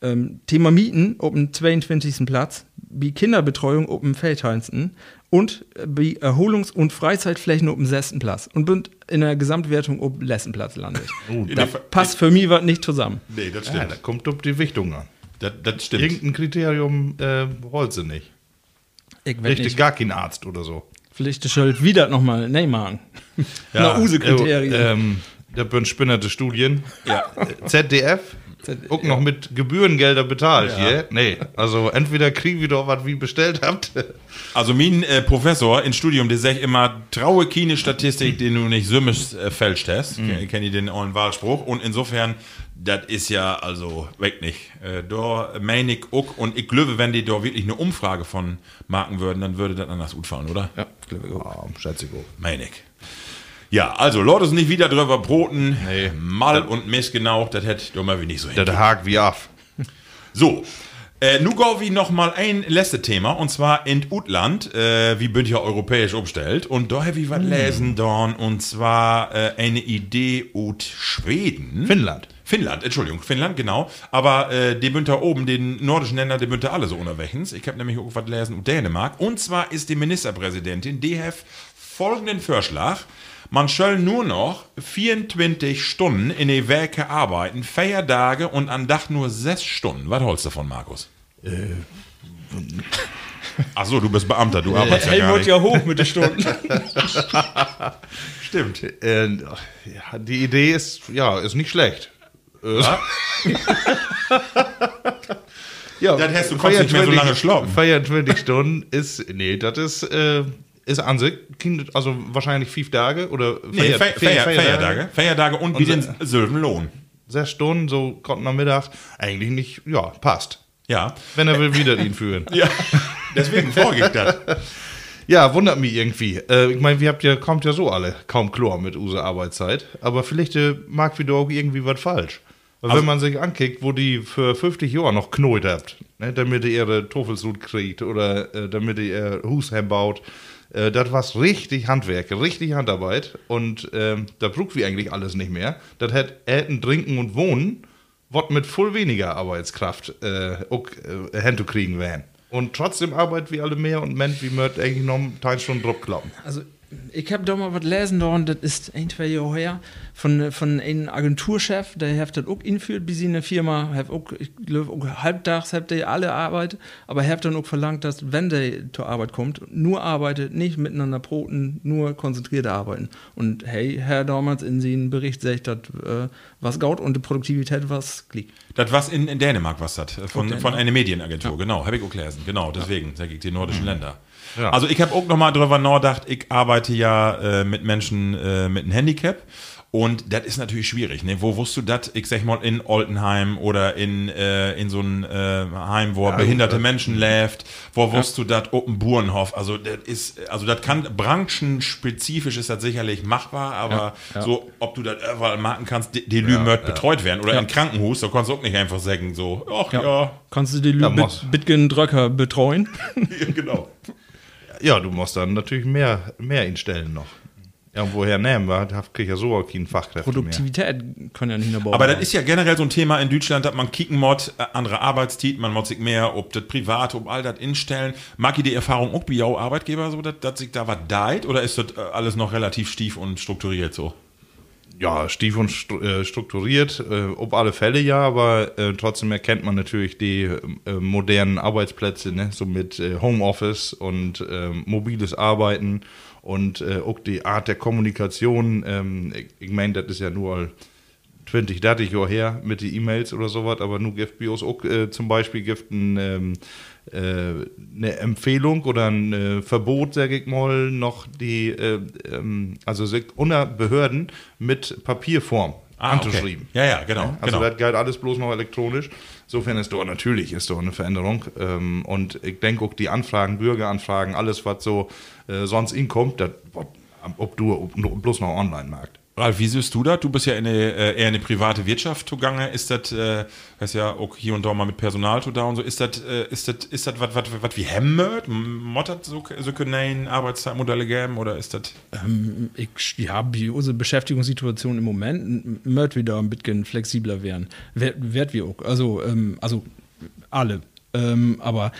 Ähm, Thema Mieten auf dem 22. Platz, wie Kinderbetreuung auf dem 14. und äh, Erholungs- und Freizeitflächen dem 6. Platz. Und bin in der Gesamtwertung dem letzten Platz landet. In da passt für mich was nicht zusammen. nee, das Ja, stimmt. da kommt auf die Wichtung an. das, das stimmt. Irgendein Kriterium äh, rollt sie nicht. Ich Richtig nicht. gar kein Arzt oder so. Vielleicht Schuld wieder nochmal Neymar. Ja, Na, Use-Kriterien. Äh, ähm, da bin spinnerte Studien. Ja. Äh, Auch noch mit Gebührengelder bezahlt hier. Nee, also entweder kriegen wir doch was wie bestellt habt. Also mein äh, Professor im Studium, der sagt immer, traue keine Statistik, den du nicht sümmisch äh, fälscht hast. Mhm. Kenne ich den ollen Wahlspruch. Und insofern, das ist ja also weg nicht. Äh, da meine ich auch, und ich glaube, wenn die da wirklich eine Umfrage von machen würden, dann würde das anders gut fallen, oder? ja, glaube ich auch. Oh, schätze ich auch. Meine ich. Ja, also, Leute, nicht wieder drüber broten. Nee. Mal und missgenau, das hätte doch mal nicht so hin. Der hakt wie auf. So, Äh, nu go wie noch mal ein letztes Thema und zwar in Utland, äh, wie bünd ja europäisch umstellt und da habe ich was lesen dorn und zwar äh, eine Idee ut Schweden. Finnland. Finnland, Entschuldigung, Finnland, genau. Aber äh, die bünd da oben, den nordischen Länder, die bünd da alle so unterwegs. Ich habe nämlich auch was lesen ut Dänemark und zwar ist die Ministerpräsidentin, die hat folgenden Vorschlag. Man soll nur noch 24 Stunden in die Werke arbeiten, Feiertage und an Dach nur 6 Stunden. Was holst du davon, Markus? Ach so, du bist Beamter, du arbeitest ja gar Helmut ja hoch mit den Stunden. Stimmt. Äh, ja, die Idee ist, ja, ist nicht schlecht. Äh, ja, Dann hast du- kannst nicht mehr so lange schlafen. 24 Stunden ist, nee, das ist, äh, ist an sich, also wahrscheinlich fünf Tage oder Nee, Feier- Fe Feier Feier- Feiertage. Feiertage und wie den Sylvenlohn. Sechs Stunden, so kommt am Mittag, eigentlich nicht, ja, passt. Ja. Wenn er will, wieder ihn führen. Ja, deswegen vorgeht das. Ja, wundert mich irgendwie. Äh, ich meine, wir habt ja, kommt ja so alle kaum klar mit unserer Arbeitszeit. Aber vielleicht äh, mag wieder auch irgendwie was falsch. Weil Also- wenn man sich ankickt, wo die für 50 Jahre noch knollt habt, ne, damit ihr ihre Tofelsud kriegt oder äh, damit ihr ihr Hus baut, äh, das war richtig Handwerk, richtig Handarbeit. Und ähm, da braucht wir eigentlich alles nicht mehr. Das hätte Essen, Trinken und Wohnen, was mit voll weniger Arbeitskraft äh, auch äh, hinzukriegen wären. Und trotzdem arbeiten wir alle mehr und Mensch, wie möcht eigentlich noch ein Teil schon drauf klappen. Also, ich habe da mal was lesen, da, und das ist ein, zwei Jahre her, von, von einem Agenturchef, der hat das auch inführt, bis in der Firma, hat auch, ich glaube, auch halbtags habt ihr alle Arbeit, aber hat dann auch verlangt, dass, wenn der zur Arbeit kommt, nur arbeitet, nicht miteinander broten, nur konzentriert arbeiten. Und hey, Herr damals in seinem Bericht sagt, dass äh, was gaut und die Produktivität was klick. Das was in, in Dänemark was das von, Dänemark. von einer Medienagentur, genau, habe ich auch gelesen. Genau, deswegen sage ich die nordischen Länder. Ja. Also ich habe auch noch mal drüber nachgedacht, ich arbeite ja äh, mit Menschen äh, mit einem Handicap. Und das ist natürlich schwierig. Ne? Wo wusstest du das, ich sag mal, in Oldenheim oder in, äh, in so ein äh, Heim, wo behinderte Menschen läft, wo wusstest du das, Open Burenhof, also das ist, also das kann, branchenspezifisch ist das sicherlich machbar, aber so, ob du das überall machen kannst, die, Lümert betreut werden. Oder im Krankenhaus, da kannst du auch nicht einfach sagen, so, ach ja, Kannst du die Lü Bitgen Dröcker betreuen? genau. Ja, du musst dann natürlich mehr, mehr instellen noch. Ja, und woher nehmen wir? Da krieg ich ja so auch keinen Fachkräfte mehr. Produktivität kann ja nicht mehr bauen. Aber das ist ja generell so ein Thema in Deutschland, dass man kicken mod, äh, andere Arbeitszeit, man mod sich mehr, ob das privat, ob all das instellen. Mag ich die Erfahrung auch bei Arbeitgeber so, dass, dass sich da was deit oder ist das äh, alles noch relativ stief und strukturiert so? Ja, stief und äh, strukturiert, äh, ob alle Fälle ja, aber äh, trotzdem erkennt man natürlich die äh, modernen Arbeitsplätze, ne? so mit äh, Homeoffice und äh, mobiles Arbeiten und äh, auch die Art der Kommunikation. Ähm, ich meine, das ist ja nur 20, 30 Jahre her mit den E-Mails oder sowas, aber nur gibt BIOS auch äh, zum Beispiel gibt ein, ähm, äh, eine Empfehlung oder ein äh, Verbot, sage ich mal, noch die, äh, ähm, also unter Behörden mit Papierform anzuschreiben. Ah, Okay. Ja, ja, genau. Also genau. das galt alles bloß noch elektronisch. Insofern ist doch natürlich ist doch eine Veränderung. Ähm, und ich denke auch die Anfragen, Bürgeranfragen, alles, was so äh, sonst inkommt, das, ob du ob, bloß noch online magst. Ralf, wie siehst du das? Du bist ja in eine, äh, eher in eine private Wirtschaft zugange. Ist das, äh, hast ja auch hier und da mal mit Personal zu da und so, ist das, äh, ist das, ist das was, wie Hemmert? Mottert so, so können Arbeitszeitmodelle geben oder ist das? ich, ja, wie unsere Beschäftigungssituation im Moment wird wieder ein bisschen flexibler werden. Wer- Wird wir auch. Also, ähm, also alle. Ähm, aber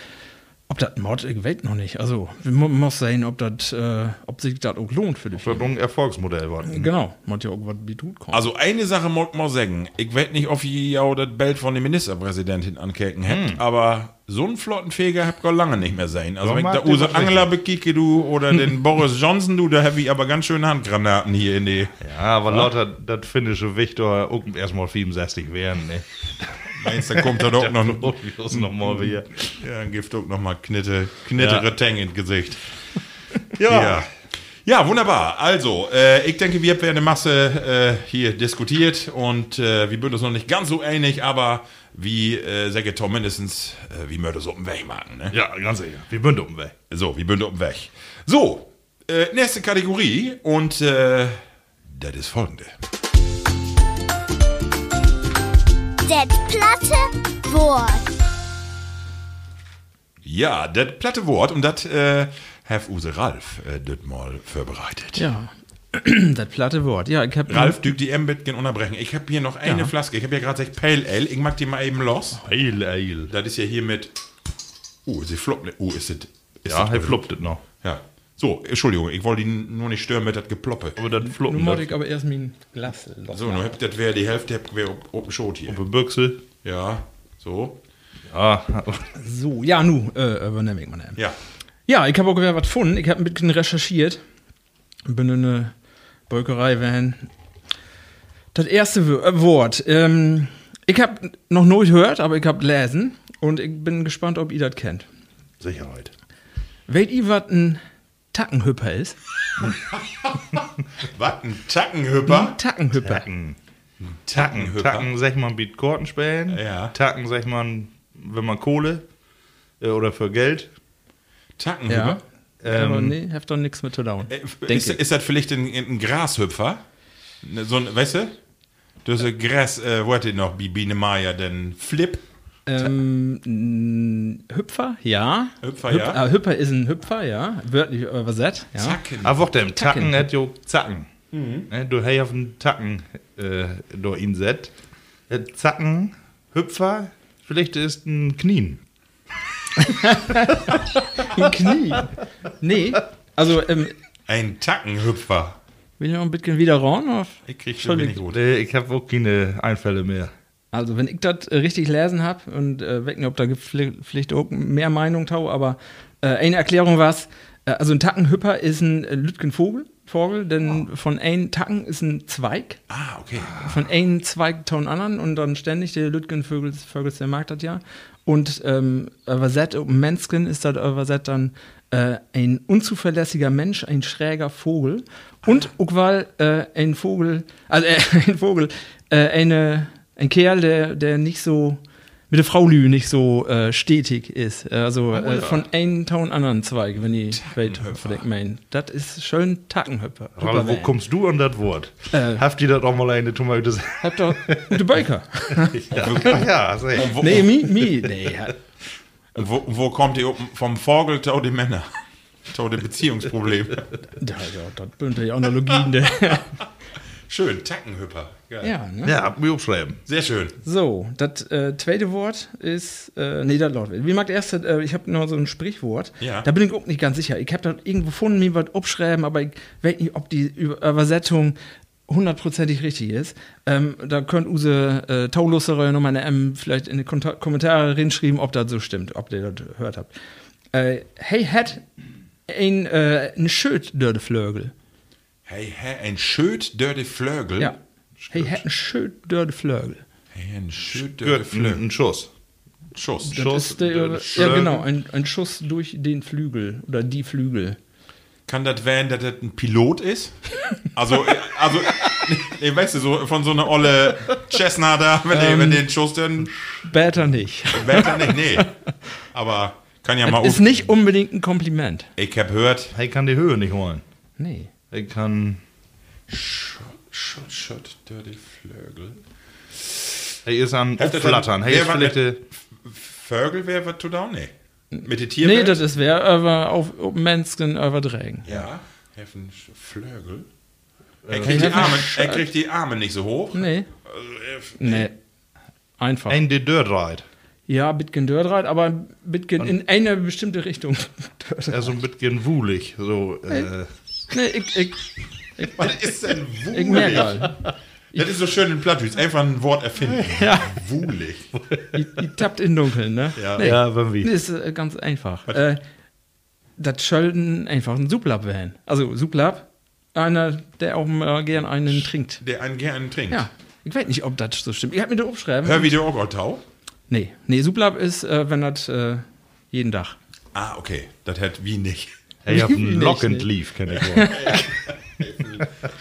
ob das ich weiß noch nicht. Also, man muss sehen, ob das, äh, ob sich das auch lohnt für die Das wird Firma. ein Erfolgsmodell werden. Genau, man ja auch was wie tut kommt. Also eine Sache mag ich mal sagen. Ich weiß nicht, ob ihr ja das Bild von der Ministerpräsidentin ankecken hätt, aber so einen Flottenfeger habt ihr lange nicht mehr sein. Also So wenn ich da der Ursula was Angela bekicke, du, oder den Boris Johnson, du, da hab ich aber ganz schöne Handgranaten hier in die... Ja, aber lauter das finnische Victor auch erstmal 65 werden. Ne? Meinst du, dann kommt da doch noch... Noch mal wieder. Ja, dann gibt auch noch mal Knitte, knittere Ja. Tang ins Gesicht. Ja. ja. wunderbar. Also, äh, ich denke, wir haben eine Masse äh, hier diskutiert und äh, wir würden uns noch nicht ganz so ähnlich, aber wie, äh, sage Tom, mindestens, äh, wie würde so um Weg machen. Ne? Ja, ganz sicher. Wir bünden um weg. So, wie würde um Weg. So, äh, nächste Kategorie und äh, das ist folgende. Det platte Wort. Ja, das platte Wort und das äh, have Use Ralf äh, das mal vorbereitet. Ja. das platte Wort. Ja, ich hab. Ralf, du die Mbit gehen unterbrechen. Ich habe hier noch eine Ja. Flaske. Ich habe ja gerade gesagt Pale Ale. Ich mag die mal eben los. Eil, eil. Das ist ja hier mit. Oh, sie floppt. Oh, ist es. Ja, er floppt es noch. Ja. So, Entschuldigung, ich wollte ihn nur nicht stören mit das Geploppe. Aber das Nun floppen muss das. ich aber erst mein Glas. So, nun habt das wäre die Hälfte, wäre oben Schot hier. Der Büchse. Ja, so. Ja, So, ja, nu, äh, übernehme ich mal. eben. Ja. Ja, ich habe auch wieder was gefunden. Ich habe ein bisschen recherchiert. Bin in eine Bäukerei van. Das erste äh, Wort. Ähm, ich habe noch nicht gehört, aber ich habe lesen. Und ich bin gespannt, ob ihr das kennt. Sicherheit. Weht ihr, was ein Tackenhüpper ist? Was, ein Tackenhüpper? Tackenhüpper. Tacken. Tackenhüpper. Tacken, sag mal, bietet Korten spielen. Ja. Tacken, sag mal, wenn man Kohle äh, oder für Geld. Tackenhüpper? Ja. aber nee, habt doch nichts mit zu tun. Äh, Ist, ich. ist das vielleicht ein, ein Grashüpfer? Ne, So ein, weißt du? Das ist ein Gras, äh, warte noch, wie Biene Maya, denn Flip. Ähm, n- Hüpfer, ja. Hüpfer, Hüp- ja. äh, Hüpfer ist ein Hüpfer, ja. Wörtlich übersetzt, ja. Zacken. Aber auch dem Tacken Tacken. hat jo Zacken. Ne, Du hast auf den Tacken äh, do ihn set. Äh, Zacken, Hüpfer, vielleicht ist ein Knien. Ein Knie. Nee, also, ähm, Ein Tackenhüpfer. will ich noch ein bisschen wieder ran? Auf? Ich krieg schon wenig gut. Äh, ich habe auch keine Einfälle mehr. Also, wenn ich das äh, richtig lesen habe und äh, weiß nicht, ob da gibt vielleicht auch mehr Meinung tau, aber äh, eine Erklärung war äh, also ein Tackenhüpper ist ein äh, Lütgenvogel, Vogel, denn von einem Tacken ist ein Zweig. Ah, okay. von einem Zweig einem anderen und dann ständig der Lütgenvögel, Vögel, der mag das ja. Und ähm, übersetzt, Menschen ist das übersetzt dann äh, ein unzuverlässiger Mensch, ein schräger Vogel. Und auch weil äh, ein Vogel, also äh, ein Vogel, äh, eine, ein Kerl, der, der nicht so mit der Frau Lü nicht so äh, stetig ist. Also äh, von einem einem anderen Zweig, wenn die Welt verdeckt meinen. Das ist schön Tackenhüpper. Ralf, wo kommst du an das Wort? Äh. Habt ihr das auch mal eine Tomate gesagt? Habt doch gute Bäuker. ja, ja, Nee, mi, mi, nee. ja. wo, wo kommt ihr vom Vogel zu den Männer? Zu den Beziehungsproblemen. Da, ja, das sind die Analogien. Der. Schön, Tackenhüpper. Geil. ja, ne? Ja, hab mir aufschreiben. Sehr schön. So, das äh, zweite Wort ist, äh, nee, das lautet. Wie mag das erste, äh, ich habe noch so ein Sprichwort. Ja. Da bin ich auch nicht ganz sicher. Ich habe das irgendwo gefunden, mir was abschreiben, aber ich weiß nicht, ob die Über- Übersetzung hundertprozentig richtig ist. Ähm, da könnt Use äh, Taulusserer nochmal eine M vielleicht in die Konta Kommentare reinschreiben, ob das so stimmt, ob ihr das gehört habt. Äh, hey, hat ein, äh, ein Schild durch die Flögel. Hey, hey, ein schöt dörde Flögel. Ja. Hey, hat ein Schild durch die Flögel. Hey, ein schöt dörde Flögel. ein Schuss. Schuss. Das Schuss ist der, ja, genau, ein, ein Schuss durch den Flügel oder die Flügel. Kann das werden, dass das ein Pilot ist? Also, äh, also, nee, weißt du, so von so einer olle Cessna da, wenn, der, wenn den Schuss dann, Später nicht. Wetter nicht, nee. Aber kann ja mal Das ist auf. nicht unbedingt ein Kompliment. Ich hab gehört, Er kann die Höhe nicht holen. Nee. Er kann. Schott, Schott, dörde Flögel. Er ist am er Flattern. Er ist vielleicht. der- äh, Vögel wäre was zu da? Nee. Mit den Tieren? Nee, das ist wer aber auf, auf Menschen übertragen. Ja, Heffen Flögel. Er Hey, kriegt, die Arme, er kriegt die Arme nicht so hoch. Nee. Nee. Einfach. Ein der Dirt reit. ja, Bitcoin Dördrad, aber ein Bitcoin in eine bestimmte Richtung. Er ist so ein bisschen wuhlig. So, äh, nee, ich, ich, Was ist denn ich halt. Das ist so schön in Plattdeutsch. Einfach ein Wort erfinden. Ja. Wuhlig. Die, tappt in Dunkeln, ne? Ja. Nee. ja, wenn wie. Nee, ist äh, ganz einfach. Äh, das sollten einfach ein Suplab werden. Also Suplab, einer, der auch mal gern einen trinkt. Der einen gerne trinkt. Ja, ich weiß nicht, ob das so stimmt. Ich hab mir da aufschreiben. Hör wieder auch Tau? Nee, nee, Suplab ist, äh, wenn das äh, jeden Tag. Ah, okay. Das hat wie nicht. Er hat einen Nicht, Lockend nicht. Leaf, kenn ich wohl.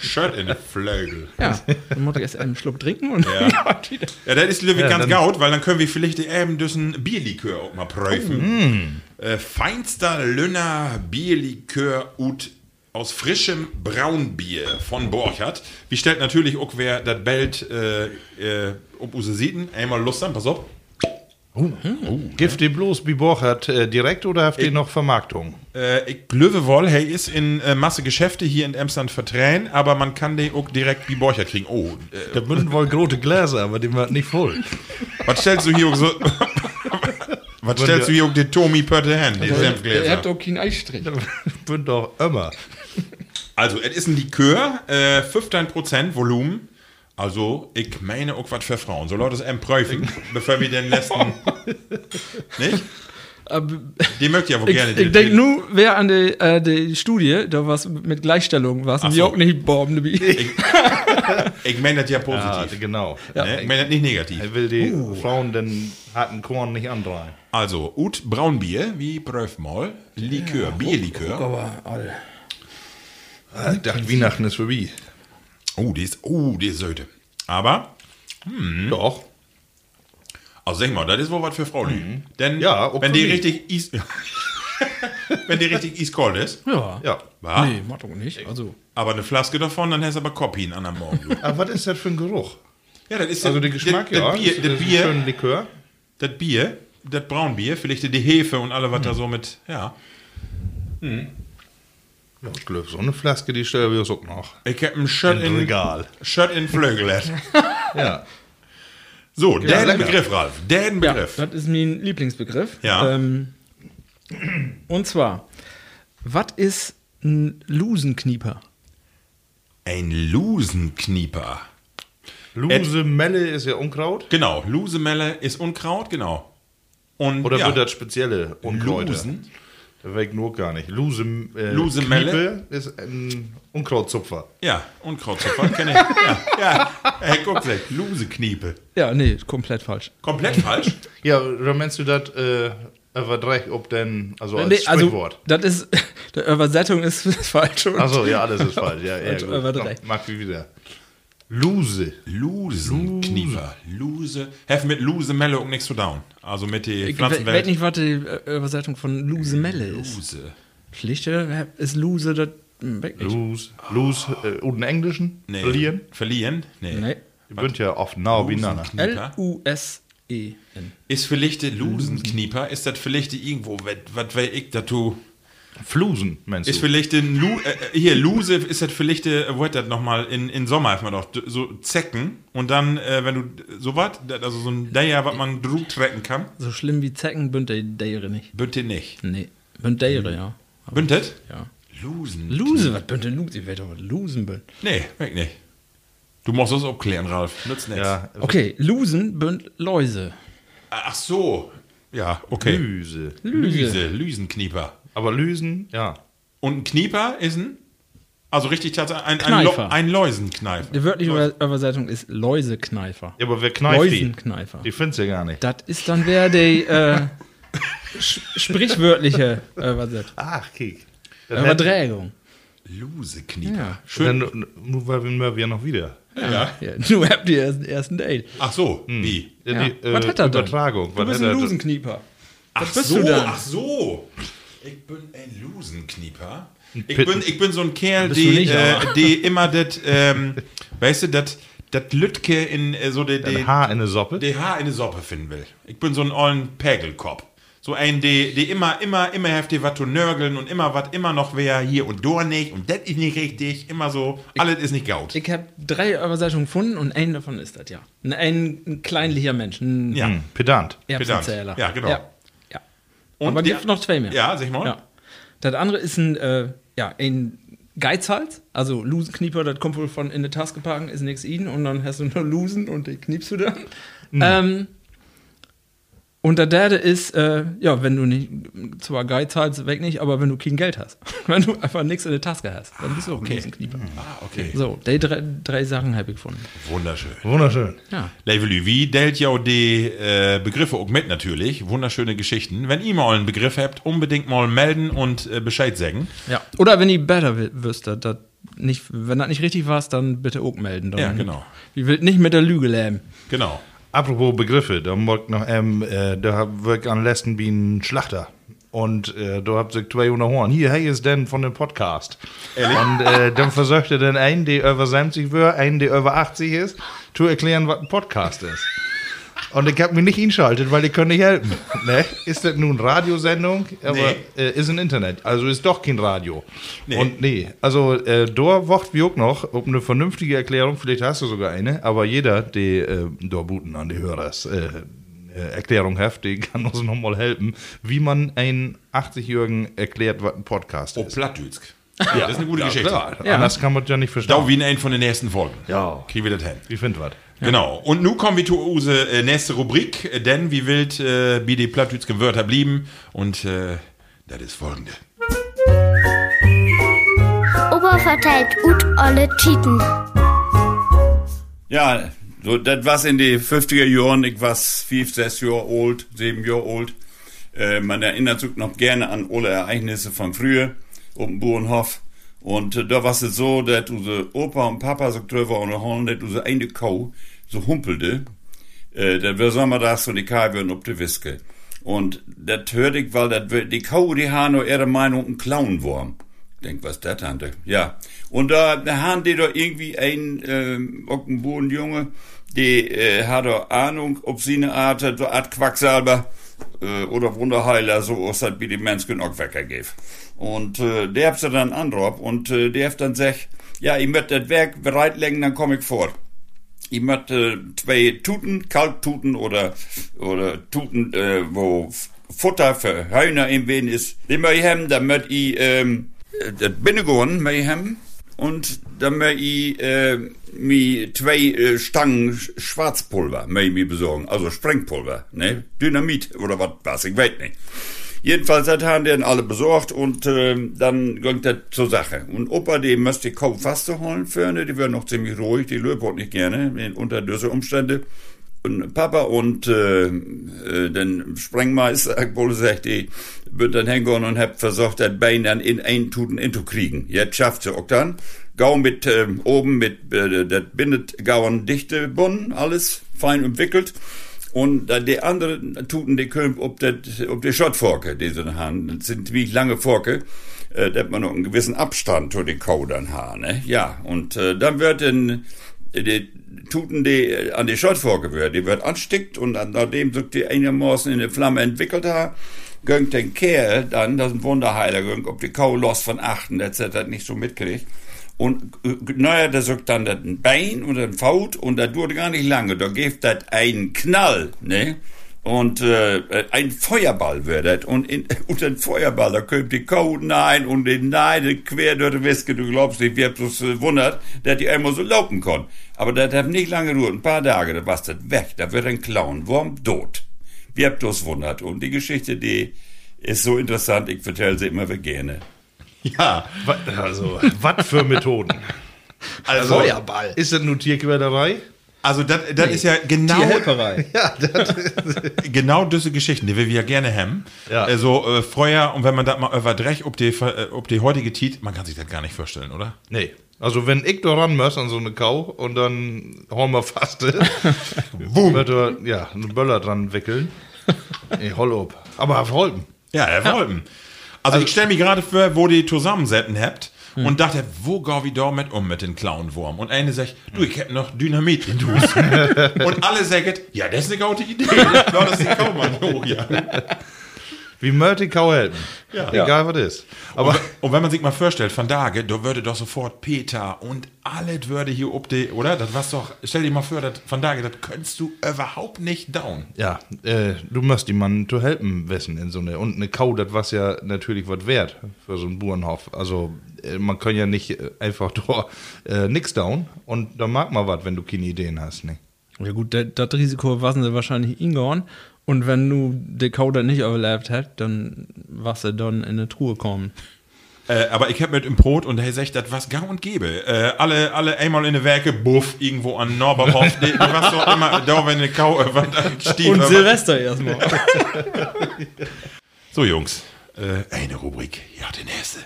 Shirt in den Flögel. Ja, dann muss ich erst einen Schluck trinken und Ja. ja. wieder. Ja, das ist Lübeck Ja, ganz dann- gaut, weil dann können wir vielleicht eben diesen Bierlikör auch mal prüfen. Äh, feinster Lünner Bierlikör ut aus frischem Braunbier von Borchardt. Wie stellt natürlich auch wer das Belt äh, äh, ob use Sieten. Einmal Lust an, pass auf. Gift die bloß Biborchert äh, direkt oder habt ihr noch Vermarktung? Äh, ich glaube wohl, hey, ist in äh, Masse Geschäfte hier in Emsland vertränen, aber man kann den auch direkt wie Borcher kriegen. Oh, äh, Da bünden wohl große Gläser, aber die wird nicht voll. was stellst du hier so... was stellst du hier auch den Tommy Pötte hin, die Ihr Senfgläser? habt auch keinen Eistrich. Bünd doch immer. Also, es ist ein Likör, äh, 15% Volumen. Also, ich meine auch was für Frauen. So Leute es einem prüfen, bevor wir den letzten. nicht? Die möchte ich ja wohl Ich, gerne. ich denke nur, wer an die, äh, die Studie, da was mit Gleichstellung, was die so. auch nicht bomben. Ich, ich meine das ja Ja, positiv. genau. ne? Ich meine das nicht negativ. Er will die Frauen den harten Korn nicht andrehen. Also, Ut Braunbier, wie prüf mal. Likör, Bierlikör. Aber, all. Ich dachte, Weihnachten ist vorbei. Oh, die ist, oh, die ist Söte. Aber, Doch. also sag mal, das ist wohl was für Frauen. Denn, Ja, auch wenn für die mich. richtig is wenn die richtig iskalt ist, Ja. Ja. wa? Nee, macht doch nicht. Also, aber eine Flaske davon, dann hast du aber Kopien an am Morgen. Aber was ist das für ein Geruch? Ja, das ist Also das- der Geschmack, das, ja. Das Bier, ist, das, ist ein Bier, schöner Likör. das Bier, das Braunbier, vielleicht die Hefe und alle, was da so mit, ja. Ja, ich glaube, so eine Flaske, die stellen wir uns auch noch. Ich hab ein Shirt Im in, Regal. Shirt in Flögelet. Ja. So, der lecker. Begriff, Ralf. Der ja, Begriff. das ist mein Lieblingsbegriff. Ja. Ähm, und zwar, was ist ein Lusenknieper? Ein Lusenknieper. Luse Melle ist ja Unkraut. Genau, Lusemelle ist Unkraut, genau. Und Oder ja, wird das spezielle Unkräuter? Lusen? Weg nur gar nicht. Luse, äh, Luse Melle? Kniepe ist ein Unkrautzupfer. Ja, Unkrautzupfer kenne ich. Ja, ja. Hey, guck weg, Lusekniepe. Ja, nee, komplett falsch. Komplett falsch. Ja, oder meinst du das äh, überdreck, ob denn, also als Nee, also, Sprichwort? das ist, die Übersetzung ist falsch. Achso, ja, alles ist falsch. Ja, ja, gut. Komm, Mach wie wieder. Luse. Lusenknieper. Luse. Hef mit Lusemelle auch nichts zu down. Also mit der Ich we- weiß Pflanzenwelt. nicht, was die äh, Übersetzung von Lusemelle ist. Luse. Pflichte ist Luse, das hm, weg nicht. Lose. Lose. Äh, und im Englischen? Nee. Verlieren? Verlieren? Nee. Nee. Ihr bünd ja oft nah beieinander. L-U-S-E-N. Ist vielleicht der Lusenknieper, ist das vielleicht irgendwo, was weiß ich dazu. Flusen, meinst Ist du? vielleicht ein Lu, äh, hier, Luse ist das vielleicht, äh, wo hat das nochmal, in, in Sommer man doch so Zecken und dann, äh, wenn du so was, also so ein Deier, was man drüber trecken kann, So schlimm wie Zecken bünd der Deire nicht. bitte nicht. Nee. Bünd Deire, ja. Bündet? ja. Lusen. Luse, was bünd denn Luse? Ich weiß doch, was Lusen bünd. Nee, weg nicht. Du musst das abklären, Ralf. Nützt nichts. Ja, Okay, Lusen bünd Läuse. Ach so. Ja, okay. Lüse. Lüse, Lüsenknieper. Aber Lüsen, ja. Und ein Knieper ist ein, also richtig tatsächlich, ein, ein. Lo- ein Läusenkneifer. Die wörtliche Über- Übersetzung ist Läusekneifer. Ja, aber wer kneift die? Läusenkneifer. Die findest du ja gar nicht. Das ist dann wer die äh, sch- sprichwörtliche Übersetzung. Ach, kick. Überträgung. Luseknieper. Ja. Schön. Dann, nur weil wir ja noch wieder. Ja. ja. Du habt die ersten, ersten Date. Ach so, wie? Ja, Ja. die, äh, was hat er denn? Übertragung. Du was bist hat ein er- Lusenknieper. Ach so, ach so. Ich bin ein Lusenknieper. Ich bin, ich bin so ein Kerl, die, äh, die immer das, ähm, weißt du, das das Lütke in äh, so Ein die, Haar in der Soppe. die Haar in die Suppe finden will. Ich bin so ein ollen Pägelkopf. So ein, die, die immer, immer, immer heftig was zu nörgeln und immer was, immer noch wer hier und da nicht und das ist nicht richtig. Immer so, alles ist nicht gaut. Ich habe drei Übersetzungen gefunden und ein davon ist das, ja. Ein, ein, ein kleinlicher Mensch, ein Ja. Hm, Pedant. Erbsenzähler. Ja, genau. Ja. Und Aber die- gibt noch zwei mehr. Ja, sag mal. Ja. Das andere ist ein, äh, ja, ein Geizhals, also Lusenknieper, das kommt wohl von in der Taske packen, ist nichts ihn und dann hast du nur Lusen und die kniepst du dann. Mhm. Ähm, und der dritte ist, äh, ja, wenn du nicht, zwar Geizhals weg nicht, aber wenn du kein Geld hast. wenn du einfach nichts in der Taske hast, dann bist du auch okay. ein Lusenknieper. Ah, okay. So, die drei, drei Sachen habe ich gefunden. Wunderschön. Wunderschön. Ja. Levelü, wie delt ja auch die äh, Begriffe auch mit natürlich. Wunderschöne Geschichten. Wenn ihr mal einen Begriff habt, unbedingt mal melden und äh, Bescheid sagen. Ja. Oder wenn ihr besser wüsstet, dat nicht, wenn das nicht richtig war, dann bitte auch melden. Dann, Ja, genau. Ich will nicht mit der Lüge lähmen. Genau. Apropos Begriffe, da mag noch, ähm, äh, da wirkt an letzten wie ein Schlachter. Und äh, da habt ihr 200 Horn. Hier, hey, ist denn von dem Podcast. Und äh, dann versucht er dann einen, der über 70 wird, einen, der über 80 ist, zu erklären, was ein Podcast ist. Und ich habe mich nicht einschaltet, weil ich kann nicht helfen. Ne? Ist das nun Radiosendung? Aber Nee. äh, ist ein Internet. Also ist doch kein Radio. Nee. Und nee, also äh, da wacht wir auch noch ob eine vernünftige Erklärung, vielleicht hast du sogar eine, aber jeder, der äh, da buten an die Hörers äh, äh, Erklärung hat, die kann uns noch mal helfen, wie man einen 80-Jährigen erklärt, was ein Podcast Oh, ist. Plattdütsk. Ja, das ist eine gute Geschichte. Klar, anders kann man ja nicht verstehen. Da wie in einem von den nächsten Folgen. Ja. Kriegen wir das hin. Ich finde was. Genau. Und nun kommen wir zu unserer äh, nächste Rubrik, äh, denn wie wild äh, wie die Plattdütschen Wörter blieben. Und äh, das ist folgende. Opa verteilt ut alle Titen. Ja, so, das was in die 50er Jahren, ich war 5, 6 Jahre alt, 7 Jahre alt. Äh, man erinnert sich noch gerne an alle Ereignisse von früher, auf dem Bauernhof. Und äh, da war es so, dass unsere Opa und Papa so drüber und Horn, dass unsere eine Kau so humpelte. Äh, das war sommertags und die Kai würden auf die Wiske. Und das hörte ich, weil das, die Kau, die nur ihre Meinung ein Clownwurm. Denk, was das, Tante? Ja. Und da, da haben die doch irgendwie ein, ähm, auch ein Bodenjunge, die äh, hat doch Ahnung, ob sie eine Art, so Art Quacksalber äh, oder Wunderheiler, so ist das wie die Menschen auch weggegeben. Und äh, der hat sie dann anrob und äh, der hat dann gesagt, ja, ich möchte das Werk bereitlegen, dann komme ich fort. Ich möchte zwei Tuten, Kalktuten oder, oder Tuten, äh, wo Futter für Hühner im Wen ist. Die möchte ich haben, möchte ich, ähm, äh, das Binnegorn möchte haben. Und dann möchte ich, äh, mir zwei äh, Stangen Sch- Schwarzpulver möchte ich mir besorgen. Also Sprengpulver, ne? Dynamit oder was, was, ich weiß nicht. Jedenfalls hat haben den alle besorgt und ähm, dann ging das zur Sache. Und Opa, die müsste kaum Faste holen für, ne? die wären noch ziemlich ruhig, die auch nicht gerne unter diese Umstände. Und Papa und äh, äh, den Sprengmeister, wohl sagt, die wird dann hingehen und hab versucht, das Bein dann in ein Tuten into kriegen. Jetzt schafft sie auch dann. Gau mit ähm, oben mit äh, das bindet Gauen dichte Bund, alles fein umwickelt. Und dann die anderen Tuten, die können ob das, ob die Schottforke, die sie haben, das sind wie lange Forke, äh, da hat man noch einen gewissen Abstand zu den dann haben, ne? Ja, und äh, dann wird in, die Tuten, die äh, an die Schottforke wird, die wird anstickt und dann, nachdem sich die einigermaßen in der Flamme entwickelt hat, gönnt den Kerl dann, das ist ein Wunderheiler, gönnt, ob die Kau los von achten, etc. nicht so mitkriegt. Und äh, naja, da sagt dann das ein Bein und ein Faut und das dauert gar nicht lange. Da gibt das einen Knall, ne? Und äh, ein Feuerball wird das. Und, in, und den Feuerball, da kommt die Kau nein und den Nein quer durch die Wiske. Du glaubst nicht, wir haben uns äh, wundert, dass die einmal so laufen kann. Aber das hat nicht lange gedauert, ein paar Tage, da war's das weg. Da wird ein Clown, Wurm, tot. Wir haben das wundert. Und die Geschichte, die ist so interessant, ich vertelle sie immer wieder gerne. Ja, Also, was für Methoden. also, Feuerball. Ist das nun Tierquälerei? also das das ist ja genau, Tierhelferei. genau diese Geschichten, die wir ja gerne haben. Ja. Also äh, Feuer und wenn man das mal überdrecht, ob die, äh, ob die heutige Tiet, man kann sich das gar nicht vorstellen, oder? Nee. Also, wenn ich da ran muss an so eine Kau und dann hauen wir fast, wird er, ja, einen Böller dran wickeln. Ich hol ob. Aber auf Holpen. Ja, er wollten. Also, ich stelle mir gerade vor, wo die zusammensetzen habt und dachte, wo gau ich da mit um mit den Clownwurm? Und eine sagt, du, ich hab noch Dynamit in und alle sagen, ja, das ist eine gute Idee. das ist die. Oh, ja. Wie Kau helfen? Ja. Egal was ist. Aber Und wenn man sich mal vorstellt, von Dage, da würde doch sofort Peter und alles würde hier ob die, oder? Das war's doch, stell dir mal vor, das, von Dage, das könntest du überhaupt nicht down. ja, äh, du musst die Mann zu helfen wissen in so eine. Und eine Kau, das was ja natürlich was wert für so einen Bauernhof. Also, äh, man kann ja nicht äh, einfach da äh, nix down. Und da mag man was, wenn du keine Ideen hast, ne? Ja gut, das- das Risiko waren sie wahrscheinlich ingehauen. Und wenn du die Kauder nicht überlebt hätt, dann was sie dann in eine Truhe kommen. Äh, aber ich hab mit im Brot und er sagt, das was gang und gäbe. Äh, alle, alle einmal in der Werke, buff, irgendwo an Norberhof, die was doch immer, da wenn eine Kau äh, was steht. Und Silvester erstmal. So, Jungs, äh, eine Rubrik, ja, die nächste.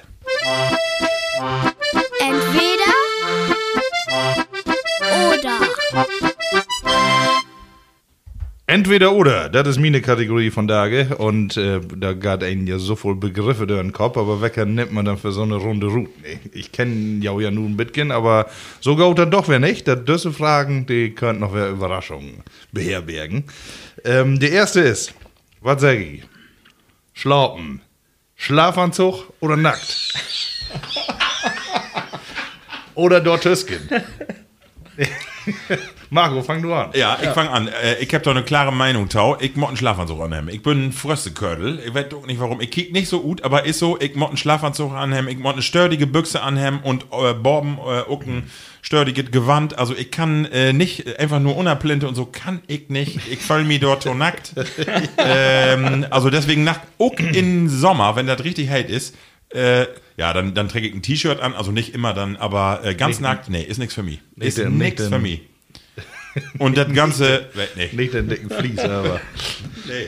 Entweder oder. Entweder oder, das ist meine Kategorie von Tage. Und äh, da geht einen ja so voll Begriffe durch den Kopf, aber wecker nimmt man dann für so eine Runde Route? Ich kenne ja ja nun ein bisschen, aber so geht dann doch wer nicht. Das diese Fragen, die könnten noch wer Überraschungen beherbergen. Ähm, die erste ist, was sag ich? Schlafen, Schlafanzug oder nackt? oder dort Tüsken? Marco, fang du an. Ja, ich fang an. Äh, ich hab da eine klare Meinung, Tau. Ich mott einen Schlafanzug annehmen. Ich bin ein Fröstekördel. Ich weiß doch nicht warum. Ich kick nicht so gut, aber ist so, ich mott einen Schlafanzug annehmen. Ich mott eine stördige Büchse annehmen und äh, Borben, äh, auch ein stördiges Gewand. Also ich kann äh, nicht einfach nur unerplinte und so kann ich nicht. Ich fall mir dort so nackt. ähm, also deswegen nackt, auch im Sommer, wenn das richtig heiß ist, äh, ja, dann, dann träge ich ein T-Shirt an, also nicht immer dann, aber äh, ganz nackt, nee, ist nichts für mich. Ist nicht nichts für mich. Und das Ganze, nee, Nicht den dicken Fließ, aber. nee.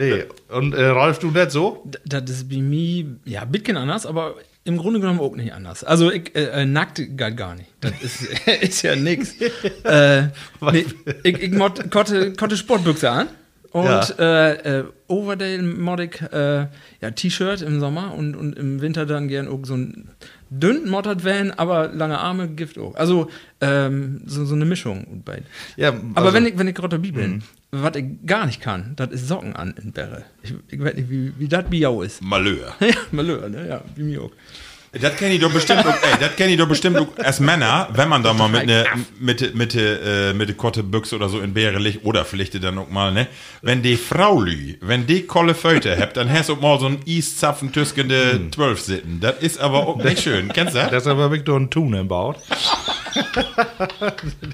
Nee. Und äh, Ralf, du nicht so? Das ist bei mir, ja, ein bisschen anders, aber im Grunde genommen auch nicht anders. Also, ich, äh, äh, nackt geht gar nicht. Das ist, ist ja nix. äh, nee, ich ich mod, kotte, kotte Sportbüchse an. Und Ja. äh, äh, Overdale mod ich äh, ja, T-Shirt im Sommer und, und im Winter dann gern auch so ein dünn moddert Van, aber lange Arme, Gift auch. Also ähm, so, so eine Mischung. Bei. Ja, Aber also- Mhm. wenn ich, wenn ich gerade dabei bin, was ich gar nicht kann, das ist Socken an in Bäre. Ich, ich weiß nicht, wie, wie das Biau ist. Malheur. Ja, Malheur, ne? Ja, wie mir auch. Das kenne ich doch bestimmt, ey, das kenne ich doch bestimmt als Männer, wenn man da mal mit ne mit mit äh, mit Kotte Büchse oder so in Bäre liegt oder vielleicht dann auch mal, ne? Wenn die Frau lü, wenn die kolle Föte habt, dann hast du auch mal so ein Eiszapfen tüskende zwölf sitten. Das ist aber auch nicht schön. Kennst du das? Deshalb habe ich da einen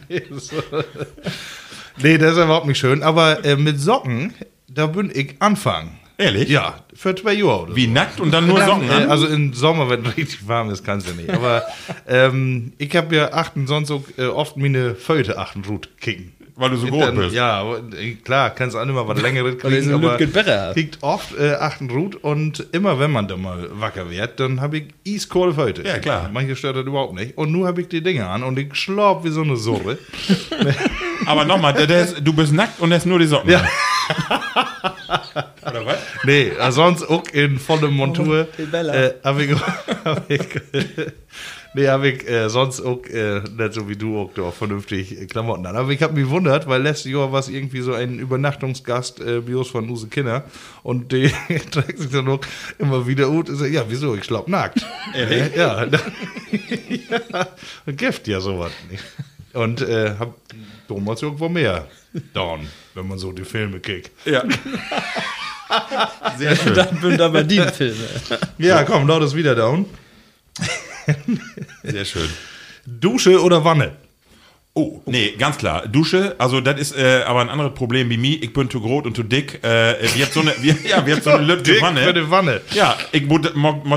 nee, so. nee, das ist überhaupt nicht schön. Aber äh, mit Socken, da bin ich anfangen. Ehrlich? Ja, für zwei. Oder Wie so. nackt und dann nur Socken Äh, an? also im Sommer, wenn es richtig warm ist, kannst du nicht. Aber ähm, ich habe ja achten sonst auch, äh, oft meine Föte achten Rut kicken. Weil du so groß Dann, bist. Ja, äh, klar, kannst du auch immer was längeres kriegen, so aber hast. kriegt oft äh, achten Rut und immer wenn man da mal wacker wird, dann habe ich eiskohle Föte. Ja, klar. Manche stört das überhaupt nicht. Und nun habe ich die Dinge an und ich schlaub wie so eine Surre. Aber nochmal, du bist nackt und er ist nur die Socken. Ja. Oder was? nee, äh, sonst auch in voller Montur. Bella. äh, habe ich, hab ich, nee, habe ich äh, sonst auch, äh, nicht so wie du auch, da vernünftig äh, Klamotten an. Aber ich habe mich gewundert, weil letztes Jahr war es irgendwie so ein Übernachtungsgast äh, Bios von Use Kinder und die trägt sich dann auch immer wieder gut. und sagt, Ja, wieso? Ich schlapp nackt. Ehrlich? Ja, ja, Gift ja sowas. Und äh, hab damals irgendwo mehr down, wenn man so die Filme kickt. Ja. Sehr schön. Dann bin da bei die Filme. Ja, komm, laut ist wieder down. Sehr schön. Dusche oder Wanne? Oh, nee, ganz klar. Dusche, also das ist äh, aber ein anderes Problem wie mir. Ich bin zu groß und zu dick. Äh, wir haben so eine, wir, ja, wir haben so eine Dick Wanne. die Wanne. Ja, ich muss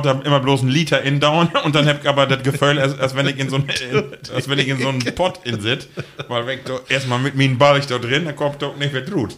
da immer bloß einen Liter in down und dann hab ich aber das Gefühl, als, als wenn ich in so einen, als wenn ich in so einen Pott in sit, weil wenn ich erstmal mit mir Ball ich da drin, dann kommt doch nicht mehr drut.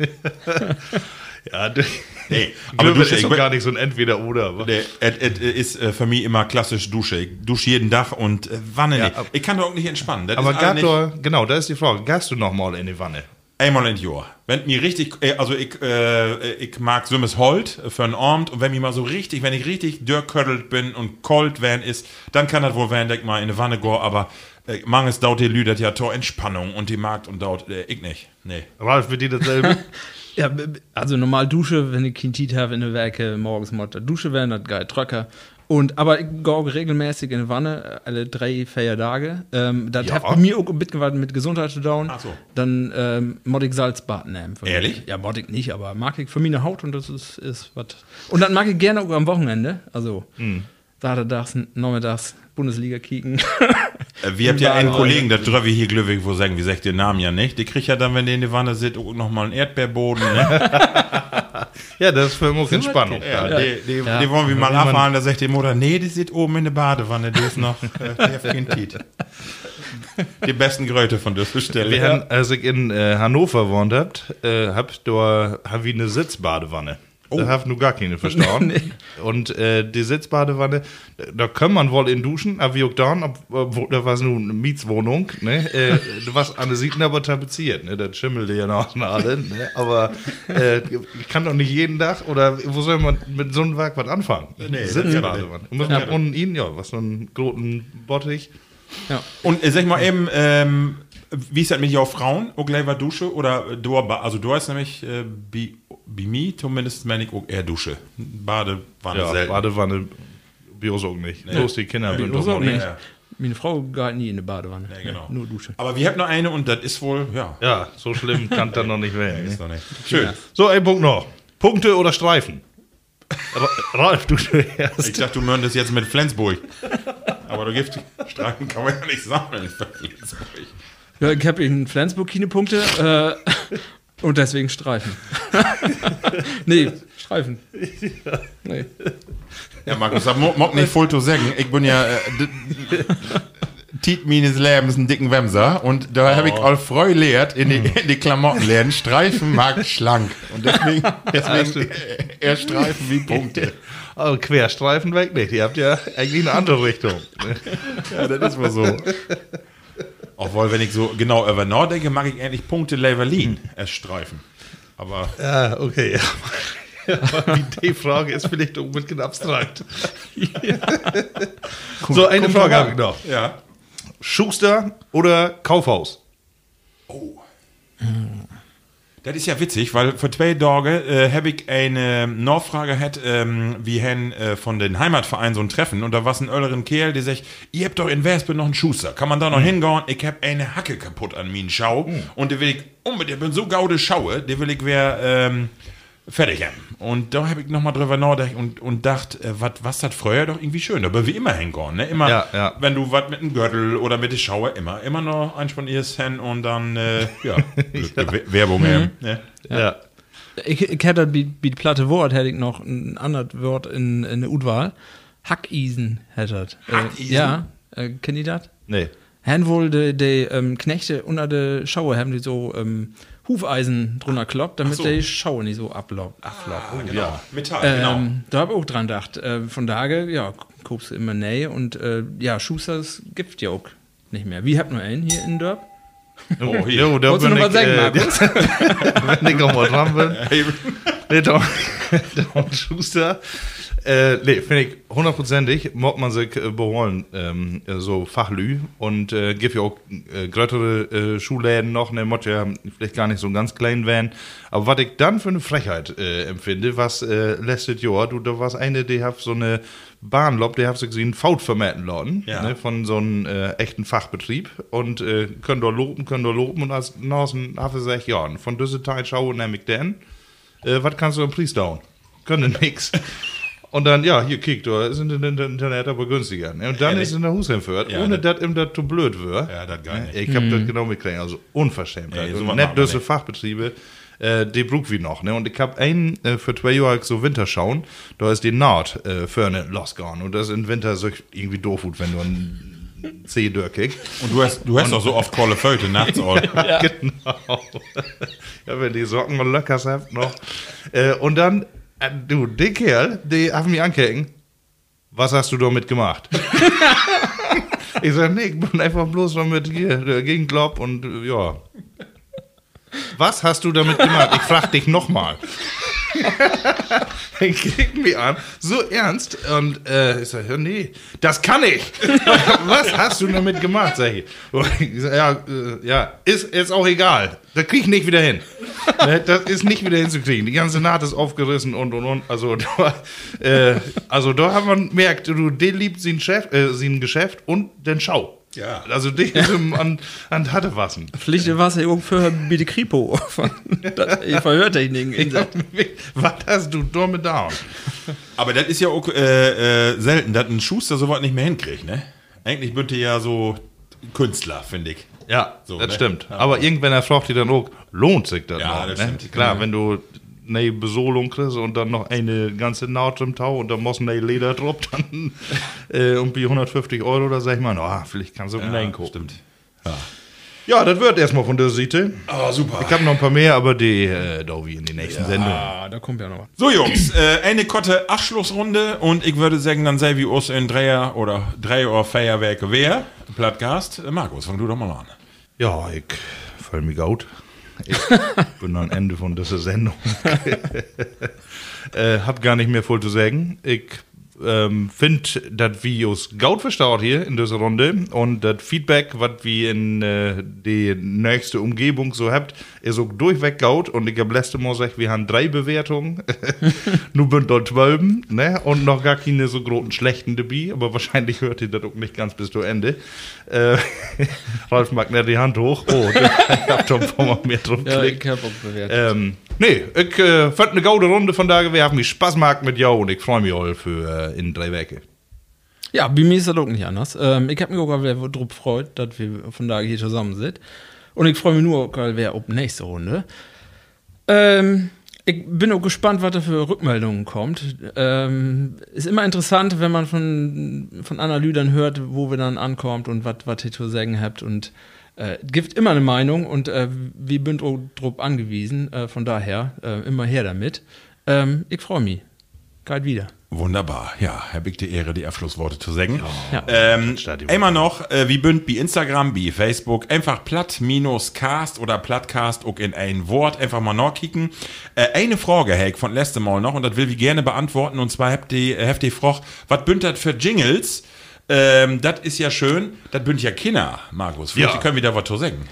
Ja, du, Nee, aber Dusche ist ich gar nicht so ein Entweder-Oder. Nee, es es ist äh, für mich immer klassisch Dusche. Ich dusche jeden Tag und äh, Wanne Ja, nicht. Ich kann doch auch nicht entspannen. Das Aber alles Gator, genau, da ist die Frage. Gehst du noch mal in die Wanne? Einmal in Jahr. Wenn mir richtig, äh, also ich, äh, ich mag Sümmes Holt für einen Abend und wenn mir mal so richtig, wenn ich richtig dürrkördelt bin und kalt werden ist, dann kann das wohl werden, dass ich mal in eine Wanne go, aber äh, manches dauert die Lüdert ja Tor Entspannung und die Markt und dauert, äh, ich nicht. Nee. Ralf, wird dir dasselbe? Ja, also normal Dusche, wenn ich kein Tiet habe in der Werke, morgens mal der Dusche werden, das geil Tröcker. Und, aber ich gehe regelmäßig in die Wanne, äh, alle drei, vier Tage. Ähm, das Ja. hat bei mir auch ein bisschen mit Gesundheit zu tun. Ach so. Dann ähm, mod ich Salzbad nehmen. für mich. Ehrlich? Ja, mod ich nicht, aber mag ich für meine Haut und das ist, ist was. Und dann mag ich gerne auch am Wochenende, also Hm. Saturdags, nachmittags Bundesliga kicken. Äh, wir habt ja einen. Kollegen, der drüber hier glücklich, wo sagen, wie sagt den Namen ja nicht. Die kriegt ja dann, wenn die in die Wanne sitzt, auch noch mal einen Erdbeerboden. Ne? ja, das ist für mich Entspannung. Ja, Die, die, Ja. die wollen wir mal abfahren, da sagt die Mutter, nee, die sitzt oben in der Badewanne, die ist noch, äh, die besten Gröte von dieser Stelle. Wir haben, als ich in äh, Hannover gewohnt hab, äh, hab, da, hab ich eine Sitzbadewanne. Da haben nur gar keine verstanden. Und äh, die Sitzbadewanne, da kann man wohl in duschen, aber wie auch dann, ob, ob, da war es nur eine Mietswohnung, ne? Äh, du warst an der Seiten aber tapeziert, ne? Das schimmelte ja noch alle, ne? Aber äh, ich kann doch nicht jeden Tag, oder wo soll man mit so einem Werk was anfangen? Nee, Sitzbadewanne. Und muss man unten ihn, ja, was so einen großen Bottich. Ja. Und äh, sag mal eben, ähm, wie ist das mit auf Frauen? Auch gleich war Dusche? Oder du, also du hast nämlich, äh, bei, bei mir zumindest, meine ich auch eher Dusche. Badewanne Ja, selten. Badewanne, Bios auch nicht. Bloß die Kinder sind Bios auch nicht. nicht. Ja. Meine Frau geht nie in eine Badewanne. Nee, genau. Nur Dusche. Aber wir haben noch eine und das ist wohl, ja, Ja, so schlimm kann dann noch nicht werden. ist Ne? noch nicht. Schön. So, ein Punkt noch. Punkte oder Streifen? Ra- Ralf, du Ich zuerst. dachte, du mörndest jetzt mit Flensburg. Aber du gibst, Streifen kann man ja nicht sammeln. Ja, ich habe in Flensburg keine Punkte äh, und deswegen Streifen. nee, Streifen. Nee. Ja, Markus, das mag nicht voll zu sagen. Ich bin ja äh, Tiet meines Lebens ein dicken Wemser und da habe ich all Freu lehrt in die, in die Klamottenläden. Streifen mag schlank. Und deswegen, deswegen eher Streifen wie Punkte. Also Querstreifen weg nicht. Ihr habt ja eigentlich eine andere Richtung. Ja, das ist wohl so. Obwohl, wenn ich so genau über Nord denke, mag ich eigentlich Punkte Leverlin als Streifen. Aber Ja, okay. Ja. Die Frage ist vielleicht ein bisschen abstrakt. so, eine Frage habe ich noch. ja. Schuster oder Kaufhaus? Das ist ja witzig, weil vor zwei Tagen äh, habe ich eine Nachfrage gehabt, ähm, wie hen äh, von den Heimatverein so ein Treffen. Und da war ein älteren Kerl, der sagt, ihr habt doch in Wespen noch einen Schuster, kann man da noch hingehen? Ich hab eine Hacke kaputt an mir Schau. Und der will ich unbedingt, ich bin so gaude Schaue, der will ich wer ähm, fertig haben. Und da habe ich nochmal drüber nachgedacht und, und dacht, äh, wat, was das früher doch irgendwie schön, aber wie immer hingehen, ne? Immer, Ja, ja. wenn du was mit dem Gürtel oder mit der Schaue, immer, immer noch einspannierst hin und dann, äh, ja, Werbung, ähm, ne? Ja. Ich, ich hätte die platte Wort, hätte ich noch ein anderes Wort in, in der Utwahl. Hackisen hätte ich. Hackisen? Äh, ja, äh, kennt ihr das? Nee. Haben wohl die, die ähm, Knechte unter der Schaue, haben die so ähm, Hufeisen drunter kloppt, damit so. die Schaue nicht so ablaubt. Ah, genau. Metall, genau. Ähm, da habe ich auch dran gedacht. Äh, von daher, ja, guckst du immer näher und äh, ja, Schusters gibt ja auch nicht mehr. Wie habt nur einen hier in Dörp? Oh, hier. Jo, da bin ich, sagen, äh, Markus? wenn ich auch mal dran bin. Nee, Tom, Tom Schuster. Äh, nee, finde ich hundertprozentig, mag man sich äh, beholen, ähm, äh, so Fachlü. Und äh, gibt ja auch äh, größere äh, Schuhläden noch, ne, mod ja vielleicht gar nicht so ganz klein werden. Aber was ich dann für eine Frechheit äh, empfinde, was äh, letztes Jahr, du, da war eine, die hat so eine Bahnlob, die hat so gesehen, Faut vermerken lassen, Ja. ne, von so einem äh, echten Fachbetrieb. Und äh, können da loben, können da loben. Und als Nasen habe ich gesagt, ja, von dieser Teil schaue nämlich denn äh, was kannst du am Preis down? Können nix. Und dann, ja, hier, kick, da ist in Internet aber günstiger. Ne? Und dann Ehrlich? ist in der Husheimfurt, Ja, ohne das- dass ihm das zu blöd wird. Ja, das gar nicht. Ich hab das genau mitgekriegt, also unverschämt. Nee, Nee, so und nicht diese. Fachbetriebe, äh, die brug wie noch. Ne? Und ich hab einen äh, für zwei Jahre so Winter schauen, da ist die Naht äh, für eine losgegangen. Und das ist im Winter so irgendwie doof, wenn du einen C durchkickst. Und du hast, du hast doch so oft Kolle Föte nachts auch. Genau. Ja, wenn die Socken mal locker habt noch. Äh, und dann, äh, du, der Kerl, die haben mich ankecken. Was hast du damit gemacht? ich sag, nee, ich bin einfach bloß noch mit hier dagegen glaub und äh, ja. Was hast du damit gemacht? Ich frag dich nochmal. Dann kriegt mich an, so ernst. Und äh, ich sag, ja, nee, das kann ich. Was hast du damit gemacht, sag ich. Ich sag, ja, äh, ja, ist jetzt auch egal. Das krieg ich nicht wieder hin. Ne, das ist nicht wieder hinzukriegen. Die ganze Naht ist aufgerissen und und und. Also da, äh, also da hat man merkt, du, der liebt sein, Chef, äh, sein Geschäft und den Schau. Ja. Also ihm an, an Hatte wassen. Pflicht war es ja für bitte Kripo von Verhörtechniken. in- Was hast du damit down? Aber das ist ja auch äh, äh, selten, dass ein Schuster sowas nicht mehr hinkriegt, ne? Eigentlich bündte ja so Künstler, finde ich. Ja, So, das ne? stimmt. Ja. Aber irgendwann er fragt die dann auch, lohnt sich das Ja, noch? das ne? stimmt. Klar, wenn du eine Besolung kriegst und dann noch eine ganze Naht im Tau und dann muss eine Leder drauf, dann äh, irgendwie 150 Euro, da sag ich mal, na, vielleicht kannst du ja, Ja, gucken. stimmt. Ja. Ja, das wird erstmal von der Seite. Oh, super. Ich habe noch ein paar mehr, aber die äh, da wie in die nächsten Sendungen. Ah, da kommt ja noch was. So, Jungs, äh, eine korte Abschlussrunde und ich würde sagen, dann sei wie uns in Dreier oder drei Uhr Feierwerke wer? Plattgast. Markus, fang du doch mal an. Ja, ich fühle mich gut. Ich bin am Ende von dieser Sendung. äh, hab gar nicht mehr voll zu sagen. Ich ähm, finde das Videos gut verstaut hier in dieser Runde. Und das Feedback, was wir in äh, die nächste Umgebung so habt, ist auch durchweg gut und ich habe letzte Mal gesagt, wir haben drei Bewertungen, nur bin dort zwölf, ne, und noch gar keine so großen schlechten dabei, aber wahrscheinlich hört ihr das auch nicht ganz bis zu Ende. Äh, Ralf mag nicht die Hand hoch, oh, ich hab schon ein paar Mal mehr drum Ja, ich hab auch bewertet. Ähm, nee, ich äh, fand eine gute Runde von da. Wir haben mich Spaß gemacht mit jou und ich freue mich all für äh, in drei Wochen. Ja, bei mir ist das auch nicht anders. Ähm, ich habe mich auch drauf gefreut, dass wir von da hier zusammen sind. Und ich freue mich nur, weil auf die nächste Runde. Ähm, ich bin auch gespannt, was da für Rückmeldungen kommt. Ähm, ist immer interessant, wenn man von, von anderen hört, wo wir dann ankommt und was ihr zu sagen habt. Und äh, gibt immer eine Meinung und äh, wir sind auch drauf angewiesen. Äh, von daher äh, immer her damit. Ähm, ich freue mich. Kalt wieder. Wunderbar. Ja, Herr Big, die Ehre, die Abschlussworte zu sagen. Ja. Ähm, immer noch, äh, wie bünd bei Instagram, bei Facebook, einfach platt minus cast oder plattcast auch in ein Wort, einfach mal nachkicken. Äh, eine Frage, Heck, von letztem Mal noch, und das will ich gerne beantworten, und zwar habt ihr, äh, habt ihr Froch, was bünd das für Jingles? Ähm, das ist ja schön, das bünd ja Kinder, Markus. Vielleicht Ja. können wir da was zu sagen.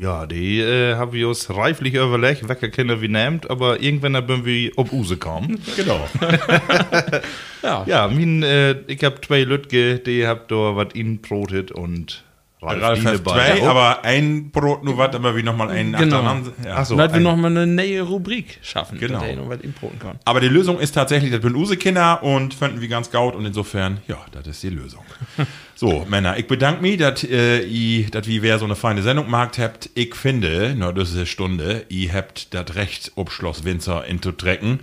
Ja, die äh, haben wir uns reiflich überlegt, welche Kinder wir nehmt, aber irgendwann haben wir auf Use gekommen. Genau. Ja. ja, mein, äh, ich hab zwei Lütge, die habt da was ihnen brotet und Ralf Dine hat bei. zwei, aber ein Brot nur was, aber wie nochmal einen Genau. Ja. Ach so. Und dass wir nochmal eine neue Rubrik schaffen, Genau. dass noch was importen kann. Aber die Lösung ist tatsächlich, das bin Use-Kinder und fanden wir ganz gaut und insofern, ja, das ist die Lösung. so, Männer, ich bedanke mich, dass äh, ihr, dass wie wer so eine feine Sendung gemacht habt. Ich finde, nur diese Stunde, ihr habt das Recht, ob Schloss Windsor in zu trecken.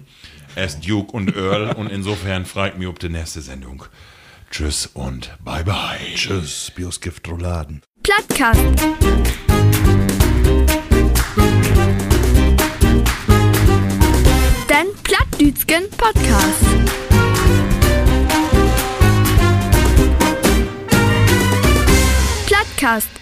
Es Duke und Earl und insofern fragt mich ob die nächste Sendung. Tschüss und bye bye. Tschüss, Biosgift Rouladen. Plattkast. Denn Plattdütschen Podcast. Plattkast.